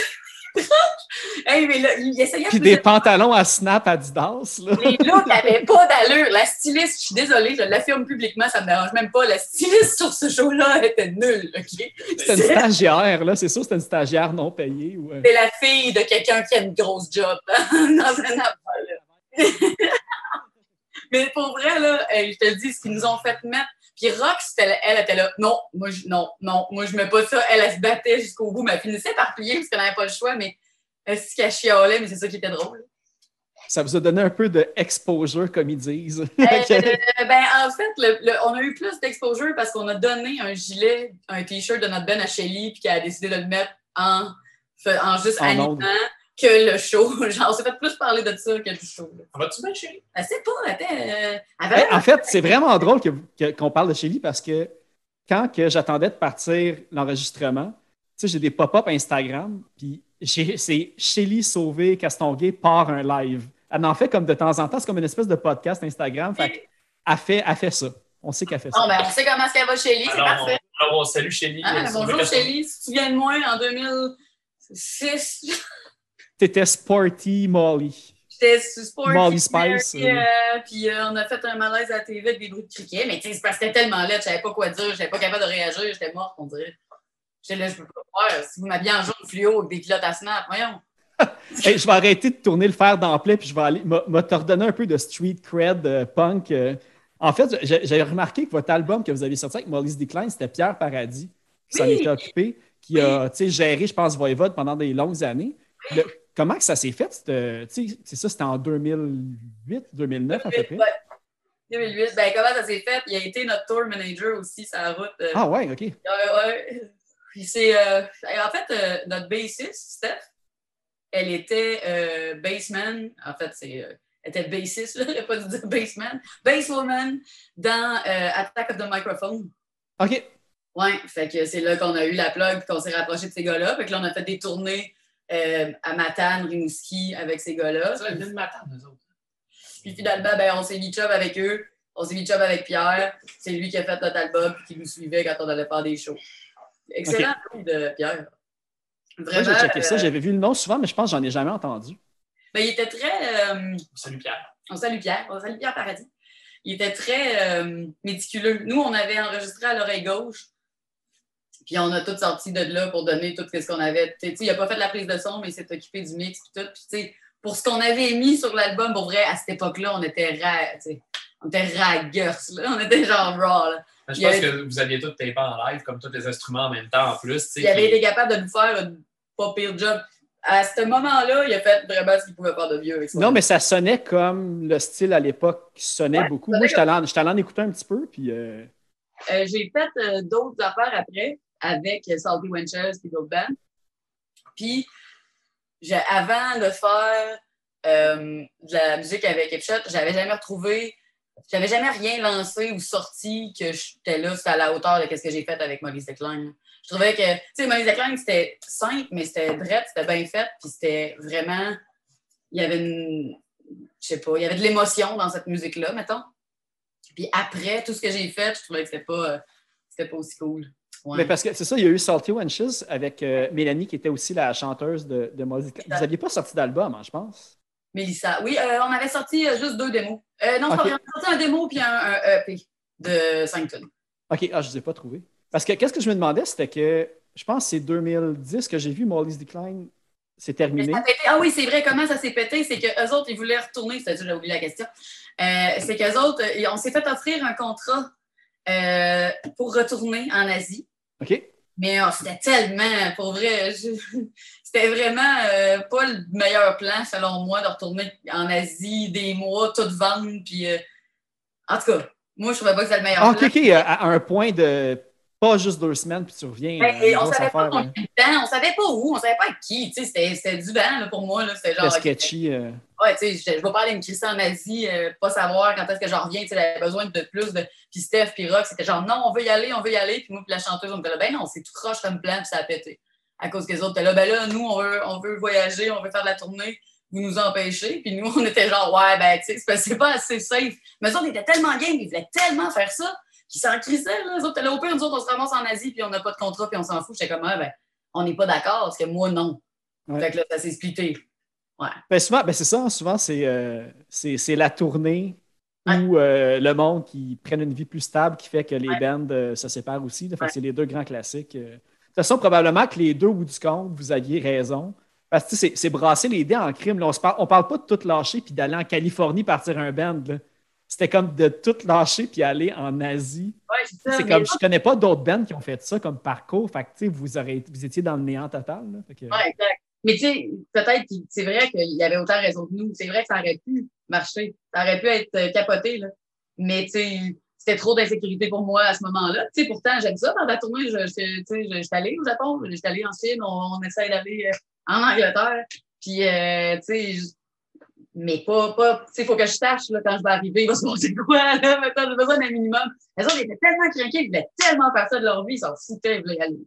hey, mais là, il essayait Puis des de- pantalons à snap Adidas, là. Les looks n'avaient pas d'allure. La styliste, je suis désolée, je l'affirme publiquement, ça ne me dérange même pas. La styliste sur ce show-là était nulle, OK? C'était une stagiaire, là. C'est sûr, c'était une stagiaire non payée. Ou, euh, C'est la fille de quelqu'un qui a une grosse job dans un affaire. Mais pour vrai, là, je te le dis, ce qu'ils nous ont fait mettre. Puis Rox, elle était là. Non, moi, je, non, non, moi, je mets pas ça. Elle, elle se battait jusqu'au bout, mais elle finissait par plier parce qu'elle n'avait pas le choix. Mais est-ce qu'elle chialait? Mais c'est ça qui était drôle. Ça vous a donné un peu de exposure, comme ils disent. Euh, ben, en fait, le- le- on a eu plus d'exposure parce qu'on a donné un gilet, un T-shirt de notre Ben à Shelly, puis qu'elle a décidé de le mettre en, juste En animant. Que le show. Genre, on s'est fait plus parler de ça que du show. Ça va-tu bien, chérie? Elle sait pas, elle était. euh, Ben, en fait, c'est vraiment drôle que- que- qu'on parle de Shelly parce que quand que j'attendais de partir l'enregistrement, tu sais, j'ai des pop-up Instagram, puis j'ai- c'est Shelly Sauvé Castonguay par un live. Elle en fait comme de temps en temps, c'est comme une espèce de podcast Instagram. Fait qu'elle fait, elle fait ça. On sait qu'elle fait ça. Bon, ben, on sait comment est-ce qu'elle va Shelly, c'est Alors, parfait. on, alors, on salue Shelly. Hein, Euh, bonjour Shelly, si tu viens de moi en 2006, T'étais Sporty Molly. j'étais sur Sport. Molly Spice, Puis, euh, puis euh, on a fait un malaise à la TV avec des bruits de criquet, mais tu sais, c'est parce que c'était tellement laid, je savais pas quoi dire, j'étais pas capable de réagir, j'étais morte, on dirait. J'étais là, je peux pas faire. Si vous m'habillez en jaune fluo avec des culottes à snap, voyons. Hey, je vais arrêter de tourner le fer d'emploi, puis je vais aller te redonner un peu de street cred euh, punk. euh. En fait, j'avais remarqué que votre album que vous avez sorti avec Maurice Decline, c'était Pierre Paradis qui s'en était occupé, qui a géré, je pense, Voivode pendant des longues années. Le- comment que ça s'est fait? Sais, C'est ça, c'était en 2008, 2009 à peu près? Ouais. 2008, ben comment ça s'est fait? Il a été notre tour manager aussi, la route. euh, Ah ouais, OK. Ouais, ouais. Puis c'est. euh, en fait, euh, notre bassiste, Steph, elle était euh, bassman. En fait, c'est. euh, elle était bassiste, j'aurais pas dû dire bassman. Basswoman dans euh, Attack of the Microphone. OK. Ouais, fait que c'est là qu'on a eu la plug qu'on s'est rapproché de ces gars-là. Fait que là, on a fait des tournées euh, à Matane, Rimouski avec ces gars-là. Ça, ils viennent m'attendre, nous autres. Puis finalement, ben, on s'est mis chum avec eux. On s'est mis chum avec Pierre. C'est lui qui a fait notre album et qui nous suivait quand on allait faire des shows. Excellent nom de Pierre. Moi, Vraiment. j'ai checké ça. euh, J'avais vu le nom souvent, mais je pense que j'en ai jamais entendu. ben, il était très. euh, Salut Pierre. on salue Pierre. On salue Pierre Paradis. Il était très euh, méticuleux. Nous, on avait enregistré à l'oreille gauche. Puis on a tout sorti de là pour donner tout ce qu'on avait. Tu sais, il n'a pas fait la prise de son, mais il s'est occupé du mix et tout. Puis, tu sais, pour ce qu'on avait mis sur l'album, pour vrai, à cette époque-là, on était ra... tu sais, on était raggers, là. On était genre raw, là. Je Il pense avait- que vous aviez tout tapé en live, comme tous les instruments en même temps en plus. Il avait été capable de nous faire un pas pire job. à ce moment-là, il a fait vraiment ce qu'il pouvait faire de mieux avec ça. Non, mais ça sonnait comme le style à l'époque qui sonnait Ouais, beaucoup. Moi, j'étais allé, en- en écouter un petit peu, puis euh, Euh, j'ai fait euh, d'autres affaires après avec Salty Wenches et d'autres bands. Puis, avant de faire euh, de la musique avec Epshot, j'avais jamais retrouvé, j'avais jamais rien lancé ou sorti que j'étais là, c'était à la hauteur de ce que j'ai fait avec Maurice Decline. Je trouvais que, tu sais, Maurice Decline, c'était simple, mais c'était drette, c'était bien fait, puis c'était vraiment, il y avait une, je sais pas, il y avait de l'émotion dans cette musique-là, mettons. Puis après, tout ce que j'ai fait, je trouvais que c'était pas, euh, c'était pas aussi cool. Ouais. Mais parce que c'est ça, il y a eu Salty Wenches avec euh, Mélanie qui était aussi la chanteuse de, de Molly Decline. Vous n'aviez pas sorti d'album, hein, je pense? Mélissa. Oui, euh, on avait sorti euh, juste deux démos. Non, c'est Ok. pas vrai, on sorti un démo puis un, un EP de 5 tonnes. OK, ah, je ne les ai pas trouvés. Parce que qu'est-ce que je me demandais, c'était que je pense que c'est 2010 que j'ai vu Molly's Decline, c'est terminé. Ah oui, c'est vrai, comment ça s'est pété? C'est qu'eux autres, ils voulaient retourner, c'est j'ai oublié la question. C'est qu'eux autres, on s'est fait offrir un contrat euh, pour retourner en Asie. OK? Mais oh, c'était tellement, pour vrai, c'était vraiment euh, pas le meilleur plan, selon moi, de retourner en Asie des mois, tout vendre. Puis, euh, en tout cas, moi, je trouvais pas que c'était le meilleur Ah, OK, plan. OK, à, à un point de pas juste deux semaines, puis tu reviens. Euh, et on savait pas affaire, combien de temps, on savait pas où, on savait pas avec qui. tu sais, C'était du banc là, pour moi. là, C'était genre. C'était ok, sketchy. euh. Ouais, tu sais, je, je vais pas aller me crisser en Asie, euh, pas savoir quand est-ce que j'en reviens. Tu sais, j'avais besoin de plus de. Puis Steph, puis Rock, c'était genre non, on veut y aller, on veut y aller. Puis moi, puis la chanteuse, on était là, ben non, c'est tout croche comme plan, puis ça a pété. À cause que les autres étaient là, ben là, nous, on veut, on veut voyager, on veut faire de la tournée, vous nous empêchez. Puis nous, on était genre, ouais, ben, tu sais, c'est pas assez safe. Mais autres, ils étaient tellement game, ils voulaient tellement faire ça, qu'ils s'en crissaient, là. Les autres là, au pire, nous autres, on se ramasse en Asie, puis on n'a pas de contrat, puis on s'en fout. J'étais comme, ah, ben, on n'est pas d'accord, parce que moi, non. Ouais. Fait que là, ça s'est splitté. Ben, souvent, ben, c'est ça, souvent, c'est euh, c'est c'est la tournée Ouais. ou euh, le monde qui prennent une vie plus stable qui fait que les Ouais. bands euh, se séparent aussi. Fait Ouais. c'est les deux grands classiques. De toute façon, probablement que les deux, au bout du compte, vous aviez raison. Parce que c'est c'est brasser les dés en crime. là. On ne parle, on parle pas de tout lâcher puis d'aller en Californie partir un band. là. C'était comme de tout lâcher puis aller en Asie. Ouais, c'est comme, je connais pas d'autres bands qui ont fait ça comme parcours. Fait que, vous, aurez, vous étiez dans le néant total. là. Fait que- Ouais, exact. Mais tu sais, peut-être que c'est vrai qu'il y avait autant raison que nous. C'est vrai que ça aurait pu marcher. Ça aurait pu être euh, capoté, là. Mais tu sais, c'était trop d'insécurité pour moi à ce moment-là. Tu sais, pourtant, j'aime ça. Dans la tournée, je, je, tu sais, je, je suis allée au Japon, je suis allée en Chine, on, on essaye d'aller euh, en Angleterre. Puis, euh, tu sais, mais pas, pas, tu sais, il faut que je tâche, là, quand je vais arriver, il va se passer quoi, là, maintenant, j'ai besoin d'un minimum. Les autres, étaient tellement craqués, ils voulaient tellement faire ça de leur vie, ils s'en foutaient, ils voulaient y aller.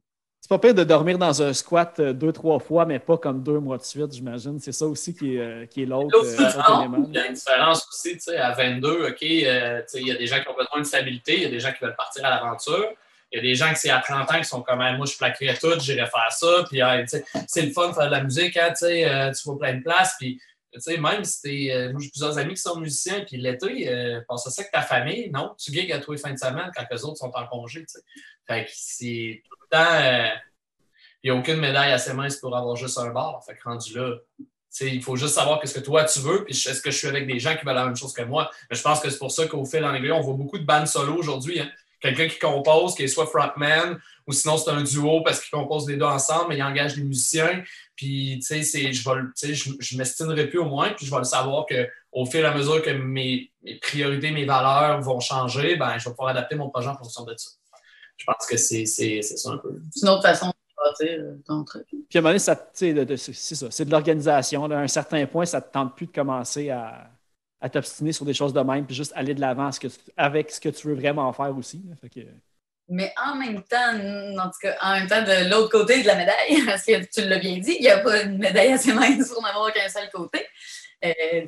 C'est pas pire de dormir dans un squat euh, deux, trois fois, mais pas comme deux mois de suite, j'imagine. C'est ça aussi qui est, euh, qui est l'autre L'autre euh, élément. Il y a une différence aussi, tu sais, à 22, OK, euh, tu sais, il y a des gens qui ont besoin de stabilité, il y a des gens qui veulent partir à l'aventure. Il y a des gens qui, c'est à 30 ans, qui sont comme, Hey, moi, je plaquerais tout, j'irais faire ça, puis, hey, tu sais, c'est le fun de faire de la musique, hein, tu sais, euh, tu vas plein de places, puis, tu sais, même si t'es, euh, j'ai plusieurs amis qui sont musiciens, puis l'été, euh, passe ça avec ta famille, non, tu gigs à tous les fins de semaine quand les autres sont en congé, tu sais. Fait que c'est tout le temps, euh, il n'y a aucune médaille assez mince pour avoir juste un bar. Fait que rendu là, il faut juste savoir ce que toi tu veux, puis est-ce que je suis avec des gens qui veulent la même chose que moi? Mais je pense que c'est pour ça qu'au fil en aiguille, on voit beaucoup de bandes solo aujourd'hui. hein. Quelqu'un qui compose, qui est soit frontman, ou sinon c'est un duo parce qu'ils composent les deux ensemble, mais ils engagent des musiciens. Puis, tu sais, c'est- je vais le- tu sais, je, je m'estimerai plus au moins, puis je vais le savoir qu'au fil et à mesure que mes, mes priorités, mes valeurs vont changer, ben, je vais pouvoir adapter mon projet en fonction de ça. Je pense que c'est c'est- c'est ça un peu. C'est une autre façon de bâtir euh, ton truc. Puis à un moment donné, ça, tu sais, de- de- c'est ça, c'est de l'organisation. À un certain point, ça ne te tente plus de commencer à, à t'obstiner sur des choses de même, puis juste aller de l'avant avec ce que tu veux vraiment faire aussi. là. Fait que, Mais en même temps, en tout cas, en même temps, de l'autre côté de la médaille, parce que tu l'as bien dit, il n'y a pas une médaille assez mince pour n'avoir qu'un seul côté. Euh,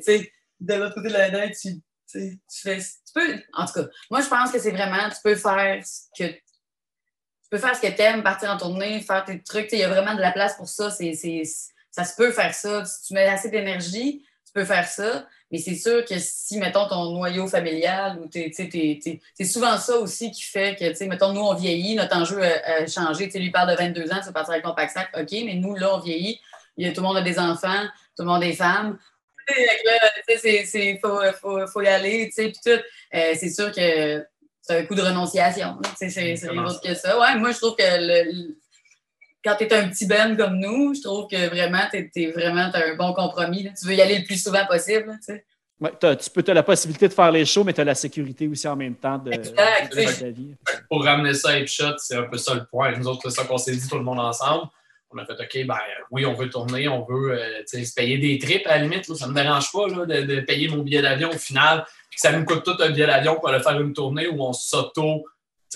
de l'autre côté de la médaille, tu, tu fais. Tu peux. En tout cas, moi, je pense que c'est vraiment, tu peux faire ce que. Tu peux faire ce que tu aimes, partir en tournée, faire tes trucs. Il y a vraiment de la place pour ça. Ça se peut faire ça. Tu mets assez d'énergie, peux faire ça. Mais c'est sûr que si, mettons, ton noyau familial, ou t'es, c'est souvent ça aussi qui fait que, tu sais, mettons, nous, on vieillit, notre enjeu a, a changé. Tu lui parle de 22 ans, tu veux partir avec ton pack sac, OK, mais nous, là, on vieillit. Il y a, tout le monde a des enfants, tout le monde femmes. Tu sais, c'est, c'est, faut, faut, faut y aller, tu sais, puis tout. Euh, c'est sûr que c'est un coup de renonciation. C'est, c'est rien d'autre que ça. Ouais, moi, je trouve que le- quand tu es un petit Ben comme nous, je trouve que vraiment, tu es, vraiment t'as un bon compromis. là. Tu veux y aller le plus souvent possible. là, tu sais. Ouais, t'as- tu peux as la possibilité de faire les shows, mais tu as la sécurité aussi en même temps de, Exact, de oui. ta vie. Pour ramener ça à Shot, c'est un peu ça le point. Nous autres, c'est ça qu'on s'est dit tout le monde ensemble. On a fait OK, ben oui, on veut tourner, on veut euh, se payer des trips à la limite. là, ça ne me dérange pas là, de, de payer mon billet d'avion au final. Puis que ça nous coûte tout un billet d'avion pour aller faire une tournée où on s'auto.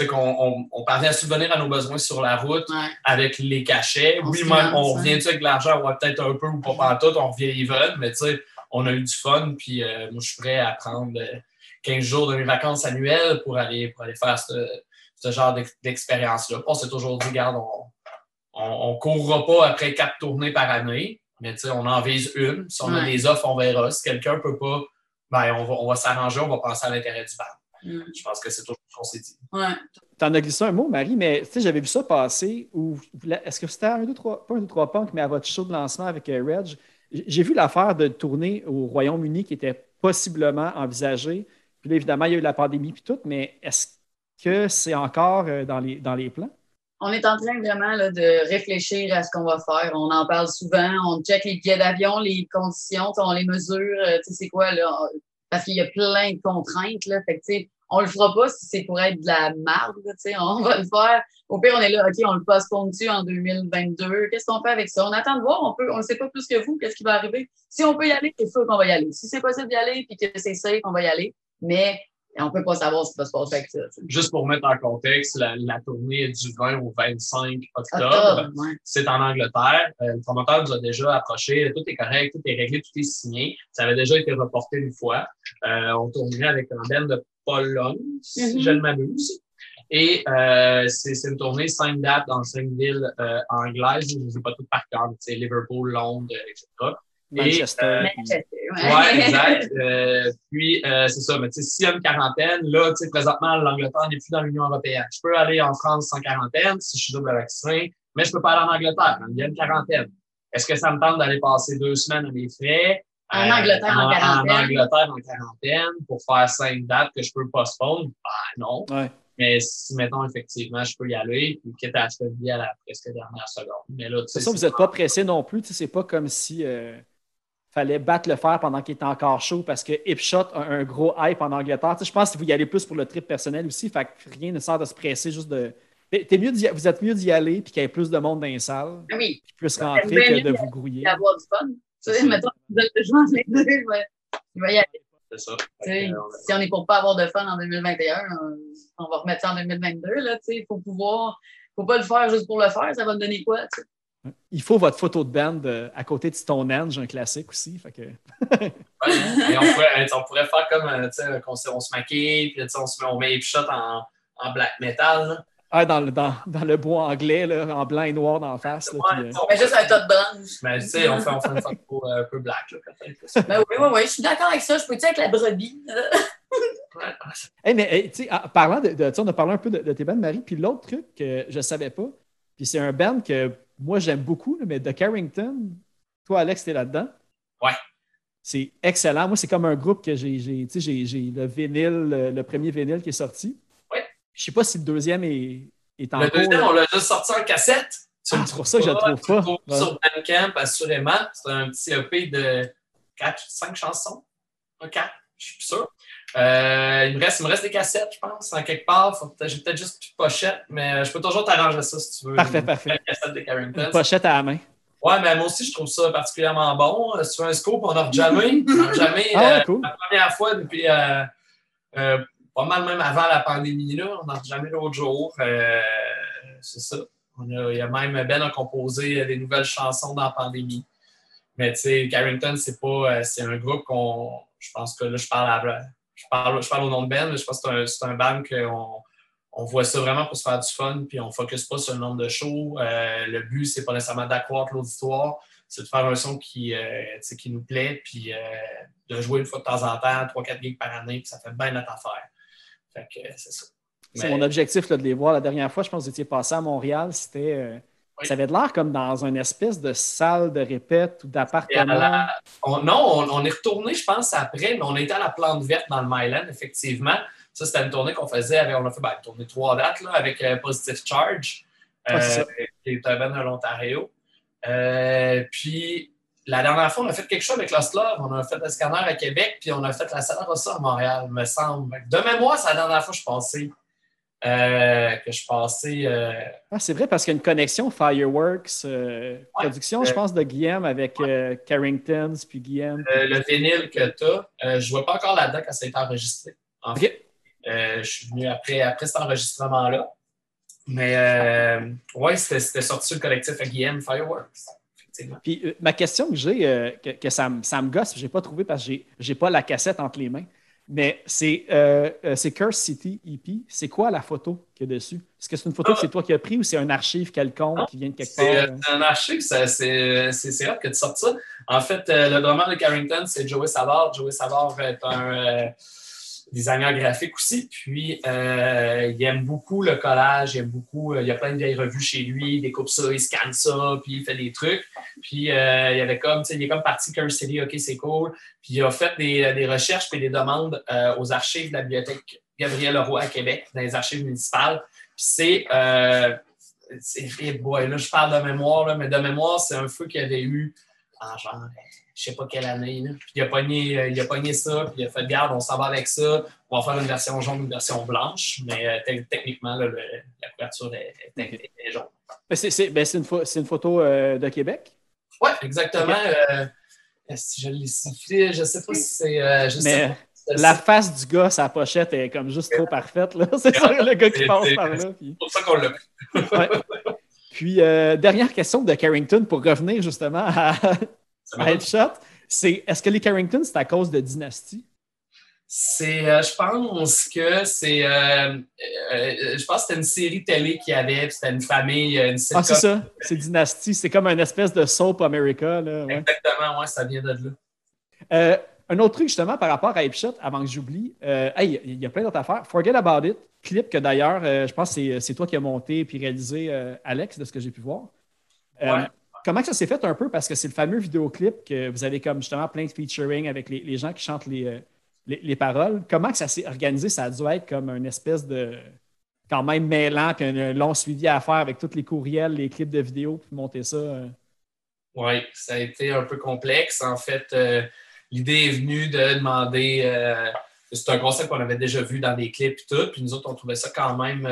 Sais, qu'on on, on parvient à subvenir à nos besoins sur la route Ouais. avec les cachets. On oui, même, on revient avec de l'argent, on va peut-être un peu ou pas pantoute, on revient even, mais tu sais, on a eu du fun. Puis euh, moi, je suis prêt à prendre euh, 15 jours de mes vacances annuelles pour aller, pour aller faire ce, ce genre d'ex- d'expérience-là. On s'est toujours dit, regarde, on ne courra pas après quatre tournées par année, mais tu sais, on en vise une. Si on a des offres, on verra. Si quelqu'un ne peut pas, ben, on va, on va s'arranger, on va penser à l'intérêt du band. Mm. Je pense que c'est toujours ce qu'on s'est dit. Ouais. T'en as glissé un mot, Marie, mais tu sais, j'avais vu ça passer. Où, est-ce que c'était un, deux, trois, pas un, deux, trois punk, mais à votre show de lancement avec euh, Reg? J'ai vu l'affaire de tourner au Royaume-Uni qui était possiblement envisagée. Puis là, évidemment, il y a eu la pandémie puis tout, mais est-ce que c'est encore euh, dans les, dans les plans? On est en train vraiment là, de réfléchir à ce qu'on va faire. On en parle souvent. On check les billets d'avion, les conditions, on les mesure. euh, Tu sais, c'est quoi, là? Parce qu'il y a plein de contraintes, là. Fait que, on le fera pas si c'est pour être de la marde. On va le faire. Au pire, on est là, OK, on le postpone-tu en 2022? Qu'est-ce qu'on fait avec ça? On attend de voir. On peut, on ne sait pas plus que vous, qu'est-ce qui va arriver. Si on peut y aller, c'est sûr qu'on va y aller. Si c'est possible d'y aller puis que c'est safe, on va y aller. Mais on peut pas savoir ce qui va se passer avec ça. Juste pour mettre en contexte, la, la tournée du 20 au 25 octobre. Octobre, ouais. C'est en Angleterre. Euh, le promoteur nous a déjà approché. Tout est correct, tout est réglé, tout est signé. Ça avait déjà été reporté une fois. Euh, on tournerait avec un band de Pologne, si Mhm. je ne m'abuse. Et euh, c'est c'est une tournée cinq dates dans cinq villes euh, anglaises. Je ne sais pas toutes par cœur, sais, Liverpool, Londres, etc. Manchester. euh, puis- Manchester, Ouais, exact. Euh, puis, euh, c'est ça. Mais tu sais, s'il y a une quarantaine, là, tu sais, présentement, l'Angleterre n'est plus dans l'Union européenne. Je peux aller en France sans quarantaine si je suis double vacciné, mais je peux pas aller en Angleterre. Il y a une quarantaine. Est-ce que ça me tente d'aller passer deux semaines à mes frais? En Angleterre, en quarantaine. En Angleterre, en quarantaine, pour faire cinq dates que je peux postpone? Ben, non. Ouais. Mais si, mettons, effectivement, je peux y aller, puis quitte à acheter le billet à la presque dernière seconde. Mais là, tu sais, C'est ça, vous n'êtes pas pressé non plus. Tu sais, C'est pas comme si euh, fallait battre le fer pendant qu'il était encore chaud parce que Hipshot a un gros hype en Angleterre. Tu sais, je pense que vous y allez plus pour le trip personnel aussi. Fait que rien ne sert de se presser juste de. T'es- mieux vous êtes mieux d'y aller puis qu'il y ait plus de monde dans les salles Ah Oui, qui puisse rentrer que de vous grouiller. et avoir du fun. Tu sais, mettons, les deux, je vais, y aller. C'est ça. Si on est pour pas avoir de fun en 2021, on, on va remettre ça en 2022. Là, tu sais, il faut pouvoir, faut pas le faire juste pour le faire, ça va me donner quoi? Il faut votre photo de band euh, à côté de Stonehenge, un classique aussi. Fait que... Ouais, et on, pourrait, on pourrait faire comme, euh, se- on se maquille, puis on se met, on met les shot en, en black metal. là. Ah, dans, le, dans, dans le bois anglais, là, en blanc et noir d'en face. là, puis, Ouais, euh, on- On met juste un tas de branches. Mais tu sais, on fait, on fait une photo euh, un peu black, là, peut-être. Ben oui, oui, oui, je suis d'accord avec ça. Je peux-tu avec la brebis? Hey, mais hey, tu sais, en parlant de, de- on a parlé un peu de, de tes bands, Marie, puis l'autre truc que je ne savais pas, puis c'est un band que moi j'aime beaucoup, mais The Carrington, toi Alex, t'es là-dedans? Ouais. C'est excellent. Moi, c'est comme un groupe que j'ai, j'ai, tu sais, j'ai, j'ai le vinyle, le, premier vinyle qui est sorti. Ouais. Je sais pas si le deuxième est, est en Le cours. deuxième, là. on l'a juste sorti en cassette. Ah, c'est pour ça que je le trouve tu le pas. Ouais. Sur Bandcamp, assurément. C'est un petit EP de 4, 5 chansons. Un 4, je suis sûr. Euh, il, me reste, il me reste des cassettes, je pense, en quelque part. J'ai peut-être juste de pochette, mais euh, je peux toujours t'arranger ça si tu veux. Parfait, Une parfait. belle cassette de Carrington. Une pochette à la main. Ouais, mais moi aussi, je trouve ça particulièrement bon. Euh, Si tu veux un scoop, on a jamais. A jamais Ah euh, cool. la première fois depuis euh, pas mal même avant la pandémie, là, on n'a jamais l'autre jour. C'est ça. On a, il y a même Ben a composé des nouvelles chansons dans la pandémie. Mais tu sais, Carrington, c'est pas. c'est un groupe qu'on. Je pense que là, je parle à, je parle, je parle au nom de Ben, mais je pense que c'est un, band qu'on on voit ça vraiment pour se faire du fun, puis on ne focus pas sur le nombre de shows. Euh, le but, c'est pas nécessairement d'accroître l'auditoire, c'est de faire un son qui, euh, qui nous plaît, puis euh, de jouer une fois de temps en temps, 3-4 gigs par année, puis ça fait bien notre affaire. Fait que c'est ça. C'est Mais- mon objectif là, de les voir. La dernière fois, je pense que vous étiez passé à Montréal. C'était. Oui. Ça avait l'air comme dans une espèce de salle de répète ou d'appartement. la- on- non, on, on est retourné, je pense, après, mais on était à la plante verte dans le Myland, effectivement. Ça, c'était une tournée qu'on faisait avec, on a fait ben, une tournée trois dates là, avec euh, Positive Charge. Euh, qui est un band de l'Ontario. Euh, puis, la dernière fois, on a fait quelque chose avec Lost Love. On a fait le scanner à Québec, puis on a fait la salle Rossa à Montréal, me semble. De mémoire, c'est la dernière fois que je passais. Euh, que je passais. euh, Ah, c'est vrai parce qu'il y a une connexion Fireworks euh, production, je Euh, pense, de Guillaume avec Carringtons, puis Guillaume. Le vinyle que tu as, je ne vois pas encore là-dedans quand ça a été enregistré. En fait. Je suis venu après, après cet enregistrement-là. Mais ouais, c'était sorti sur le collectif à Guillaume Fireworks. Puis ma question que j'ai, que, que ça, me- ça me gosse, je n'ai pas trouvé parce que j'ai- j'ai pas la cassette entre les mains, mais c'est euh, euh, c'est Curse City EP. C'est quoi la photo qu'il y a dessus? Est-ce que c'est une photo que c'est toi qui as pris ou c'est un archive quelconque qui vient de quelque part? C'est euh? un archive, c'est hâte que tu sortes ça. En fait, le drummer de Carrington, c'est Joey Savard. Joey Savard est un designer graphique aussi. Puis, euh, il aime beaucoup le collage. Il aime beaucoup. euh, il y a plein de vieilles revues chez lui. Il découpe ça, il scanne ça, puis il fait des trucs. Puis, euh, il y avait comme, tu sais, il est comme parti Curse City, OK, c'est cool. Puis, il a fait des, des recherches et des demandes euh, aux archives de la bibliothèque Gabriel Leroy à Québec, dans les archives municipales. Puis, c'est. euh, c'est- eh là, je parle de mémoire, là, mais de mémoire, c'est un feu qu'il y avait eu en genre, je sais pas quelle année. là. Puis il a pogné, euh, il a pogné ça, puis il a fait garde, on s'en va avec ça. On va faire une version jaune, une version blanche, mais euh, te- techniquement, là, le- la couverture est, est- est- est jaune. Ben, c'est- c'est ben, c'est une, une photo euh, de Québec? Oui, exactement. si je l'ai sifflé, je sais pas si c'est. je sais Mais pas si c'est- la face du gars, sa pochette est comme juste trop parfaite. là. C'est ça, le gars qui passe par là. puis- c'est pour ça qu'on l'a. Ouais. Puis, euh, dernière question de Carrington pour revenir justement à, Headshot. C'est est-ce que les Carrington, c'est à cause de Dynasty? C'est, euh, je pense que c'est, euh, euh, je pense que c'était une série télé qu'il y avait, puis c'était une famille, une Ah, sitcom. c'est ça. C'est Dynasty. C'est comme une espèce de soap America. Là, ouais. Exactement, ouais, ça vient de là. Un autre truc, justement, par rapport à Shot, avant que j'oublie, hey, il y a plein d'autres affaires. Forget About It, clip que d'ailleurs, je pense que c'est- toi qui as monté puis réalisé, Alex, de ce que j'ai pu voir. Ouais. Comment ça s'est fait un peu? Parce que c'est le fameux vidéoclip que vous avez comme justement plein de featuring avec les, les gens qui chantent les, euh, les, les paroles. Comment ça s'est organisé? Ça a dû être comme une espèce de quand même mêlant puis un, long suivi à faire avec tous les courriels, les clips de vidéo, puis monter ça. euh. Oui, ça a été un peu complexe. En fait, euh, l'idée est venue de demander. c'est un concept qu'on avait déjà vu dans des clips et tout. Puis nous autres, on trouvait ça quand même,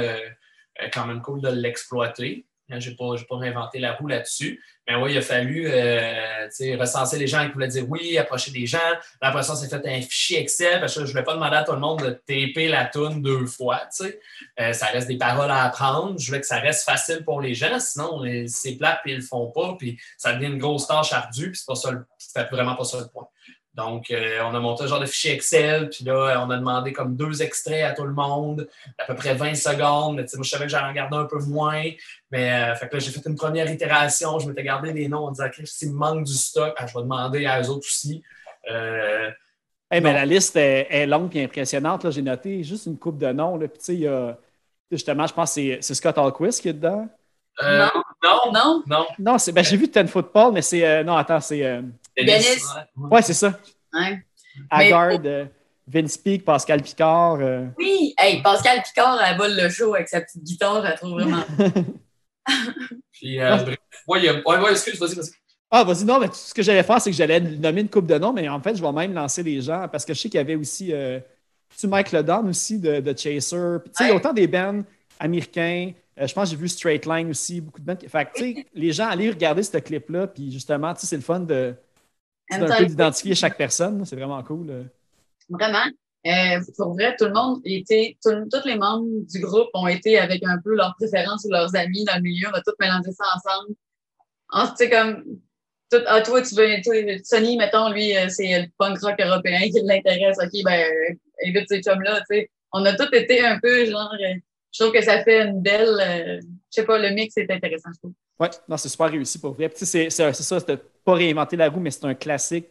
quand même cool de l'exploiter. Hein, Je n'ai pas, pas réinventé la roue là-dessus. Mais oui, il a fallu euh, recenser les gens qui voulaient dire oui, approcher des gens. Après ça, on s'est fait un fichier Excel parce que je ne voulais pas demander à tout le monde de taper la toune deux fois. Euh, ça reste des paroles à apprendre. Je voulais que ça reste facile pour les gens. Sinon, les- c'est plate puis ils le font pas. Puis ça devient une grosse tâche ardue. Puis c'est pas ça, vraiment pas ça le point. Donc, euh, on a monté un genre de fichier Excel, puis là, on a demandé comme deux extraits à tout le monde, à peu près 20 secondes. Mais, tu sais, moi, je savais que j'allais en garder un peu moins. Mais, euh, fait que là, j'ai fait une première itération. Je m'étais gardé les noms en disant, OK, s'il me manque du stock, ah, je vais demander à eux autres aussi. Euh, Hey, mais Non. la liste est, est longue et impressionnante. là. J'ai noté juste une coupe de noms. là. Puis, tu sais, il y a. Justement, je pense que c'est- Scott Alquist qui est dedans. euh, non, Non? non. Non, c'est, ben, j'ai vu Ten Football, mais c'est. euh, non, attends, c'est. Dennis. ouais. c'est ça. Ouais. Mais- Haggard, euh, Vince Peak, Pascal Picard. euh, Oui! Hey, Pascal Picard, elle vole le show avec sa petite guitare, elle trouve vraiment. Puis, euh, bref. Ouais, il y a- ouais, ouais, excuse, vas-y, vas-y. Ah, vas-y, non, mais ce que j'allais faire, c'est que j'allais nommer une coupe de noms, mais en fait, je vais même lancer les gens parce que je sais qu'il y avait aussi. Euh, tu Mike Ledon aussi de, de Chaser. Puis, tu sais, il y a Ouais. autant des bands américains. Euh, je pense que j'ai vu Straight Line aussi, beaucoup de bands. Fait que, tu sais, les gens, allez regarder ce clip-là, puis justement, tu sais, c'est le fun de, un peu d'identifier chaque personne. C'est vraiment cool. euh. Vraiment. Euh, pour vrai, tout le monde était, tout- tous les membres du groupe ont été avec un peu leurs préférences ou leurs amis dans le milieu. On a tous mélangé ça ensemble. En- Tu comme, tout, ah, toi, tu veux, toi, Sonny, mettons, lui, euh, c'est le punk rock européen qui l'intéresse. OK, ben, invite ces chums-là, tu sais. On a tous été un peu, genre, je trouve que ça fait une belle, euh, je sais pas, le mix est intéressant, je trouve. Ouais, non, c'est super réussi pour vrai. Puis, tu sais, c'est c'est- c'est ça, c'était pas réinventer la roue, mais c'est un classique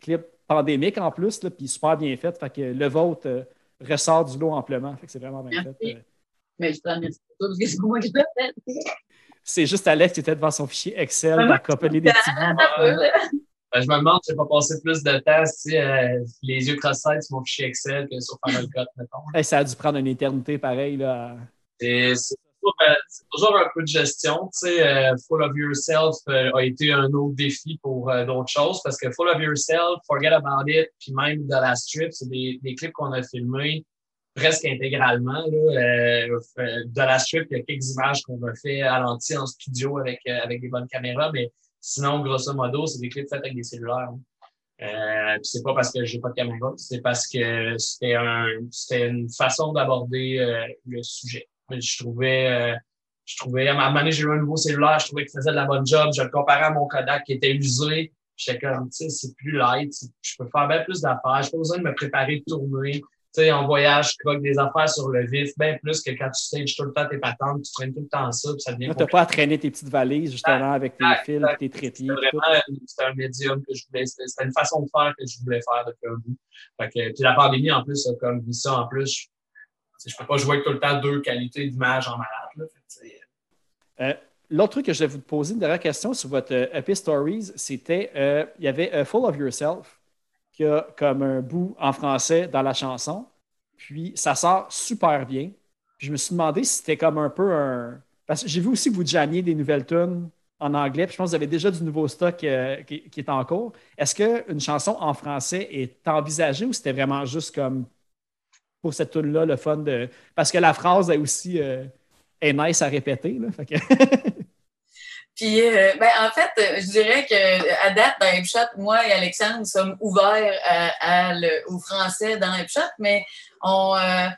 clip pandémique en plus, là, puis super bien fait. Fait que le vôtre euh, ressort du lot amplement. Fait que c'est vraiment bien Merci. fait. Euh, Mais je te remercie pour ça parce que c'est moi qui l'ai fait. C'est juste Alex qui était devant son fichier Excel à copier des petits bouts. Ben, je me demande si j'ai pas passé plus de temps, sais, euh, les yeux cross-side sur mon fichier Excel que sur Final Cut, mettons. Hey, ça a dû prendre une éternité pareil. Là. C'est- c'est toujours un peu de gestion. Euh, Full of Yourself euh, a été un autre défi pour euh, d'autres choses parce que Full of Yourself, Forget About It, puis même The Last Trip, c'est des, clips qu'on a filmés presque intégralement. Là. Euh, euh, The Last Trip, il y a quelques images qu'on a fait à l'anti en studio avec, euh, avec des bonnes caméras, mais sinon, grosso modo, c'est des clips faits avec des cellulaires. hein. Euh, c'est pas parce que j'ai pas de caméra, c'est parce que c'était un, c'était une façon d'aborder euh, le sujet. Je trouvais, euh, je trouvais, à un moment donné, j'ai eu un nouveau cellulaire, je trouvais qu'il faisait de la bonne job, je le comparais à mon Kodak qui était usé. J'étais comme, tu sais, c'est plus light, je peux faire bien plus d'affaires, j'ai pas besoin de me préparer de tourner. Tu sais, en voyage, je croque des affaires sur le vif, bien plus que quand tu stages tout le temps tes patentes, tu traînes tout le temps ça, puis ça devient Là, t'as pas à traîner tes petites valises, justement, avec tes fils, tes trépieds. C'était tout. vraiment c'était un médium que je voulais, c'était c'était une façon de faire que je voulais faire depuis un bout. Fait que, puis la pandémie, en plus, a comme mis ça en plus. Je, je peux pas jouer tout le temps deux qualités d'image en malade. Sais, Euh, L'autre truc que je voulais vous poser, une dernière question sur votre euh, EP Stories, c'était, euh, il y avait euh, Full of Yourself, qui a comme un bout en français dans la chanson, puis ça sort super bien. Puis je me suis demandé si c'était comme un peu un... Parce que j'ai vu aussi que vous jammiez des nouvelles tunes en anglais, puis je pense que vous avez déjà du nouveau stock euh, qui, qui est en cours. Est-ce qu'une chanson en français est envisagée ou c'était vraiment juste comme pour cette tune-là, le fun de... Parce que la phrase est aussi... euh, nice à répéter. Là, Puis, euh, ben, en fait, euh, je dirais que à date, dans Hipshot, moi et Alexandre, nous sommes ouverts le- au français dans Hipshot, mais on euh,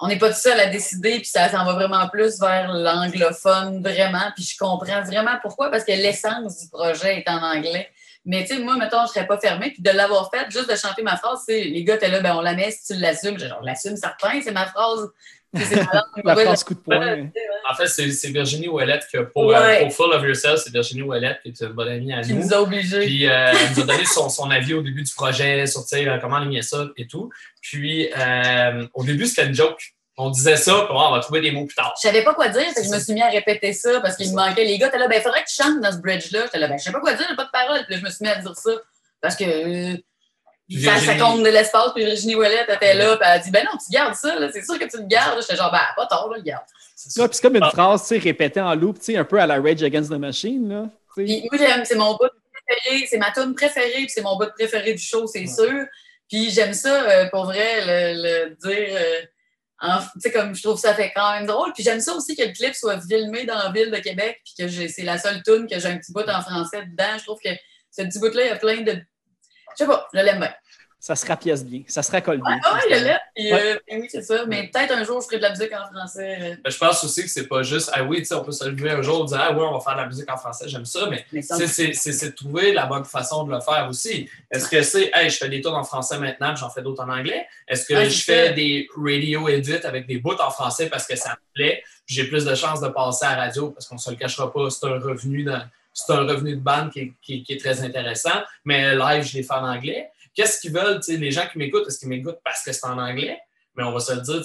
on n'est pas tout seul à décider, puis ça s'en va vraiment plus vers l'anglophone, vraiment. Puis je comprends vraiment pourquoi, parce que l'essence du projet est en anglais. Mais tu sais, moi, mettons, je serais pas fermée, puis de l'avoir fait, juste de chanter ma phrase, tu sais, les gars, t'es là, ben on la met si tu l'assumes. Genre, on l'assume certain, c'est ma phrase. C'est ma phrase coup de poing. En fait, c'est c'est Virginie Ouellette que pour, Ouais. euh, pour Full of Yourself, c'est Virginie Ouellette qui est une bonne amie à Qui nous. nous a obligés. Puis euh, elle nous a donné son, son avis au début du projet sur tu sais, euh, comment aligner ça et tout. Puis euh, au début, c'était une joke. On disait ça, puis on va trouver des mots plus tard. Je savais pas quoi dire, fait que je me suis mis à répéter ça parce qu'il me manquait. Les gars, t'es là, ben, faudrait que tu chantes dans ce bridge-là. J'étais là, ben, je sais pas quoi dire, j'ai pas de parole. Puis là, je me suis mis à dire ça parce que euh, ça, ça compte de l'espace. Puis Virginie Ouellet était là, puis elle a dit, ben non, tu gardes ça, là, c'est sûr que tu le gardes. J'étais genre, ben, pas tort, là, le garde. C'est ça. Ouais, puis c'est comme une Ah. phrase tu sais, répétée en loop, tu sais, un peu à la Rage Against the Machine. Là. Puis moi, j'aime, c'est mon bout préféré, c'est ma tune préférée, puis c'est mon bout préféré du show, c'est sûr. Puis j'aime ça, euh, pour vrai, le, le dire. euh, comme je trouve ça fait quand même drôle. Puis j'aime ça aussi que le clip soit filmé dans la ville de Québec, puis que c'est la seule tune que j'ai un petit bout en français dedans. Je trouve que ce petit bout-là, il y a plein de. Je sais pas, je l'aime bien. Ça se rapièce bien, ça se raccole bien. Ah ouais, je l'aime. Puis, Ouais. euh, oui, c'est ça. Mais peut-être un jour, je ferai de la musique en français. euh, Ben, Je pense aussi que c'est pas juste, ah oui, tu sais, on peut se lever un jour et dire, ah oui, on va faire de la musique en français, j'aime ça, mais c'est- c'est c'est- c'est de trouver la bonne façon de le faire aussi. Est-ce que c'est, hey, je fais des tours en français maintenant, puis j'en fais d'autres en anglais? Est-ce que Ah, je fais ça. des radio edits avec des bouts en français parce que ça me plaît, puis j'ai plus de chances de passer à la radio parce qu'on se le cachera pas, c'est un revenu de, c'est un revenu de bande qui est, qui- qui est très intéressant, mais live, je les fais en anglais. Qu'est-ce qu'ils veulent, les gens qui m'écoutent, est-ce qu'ils m'écoutent parce que c'est en anglais? Mais on va se le dire,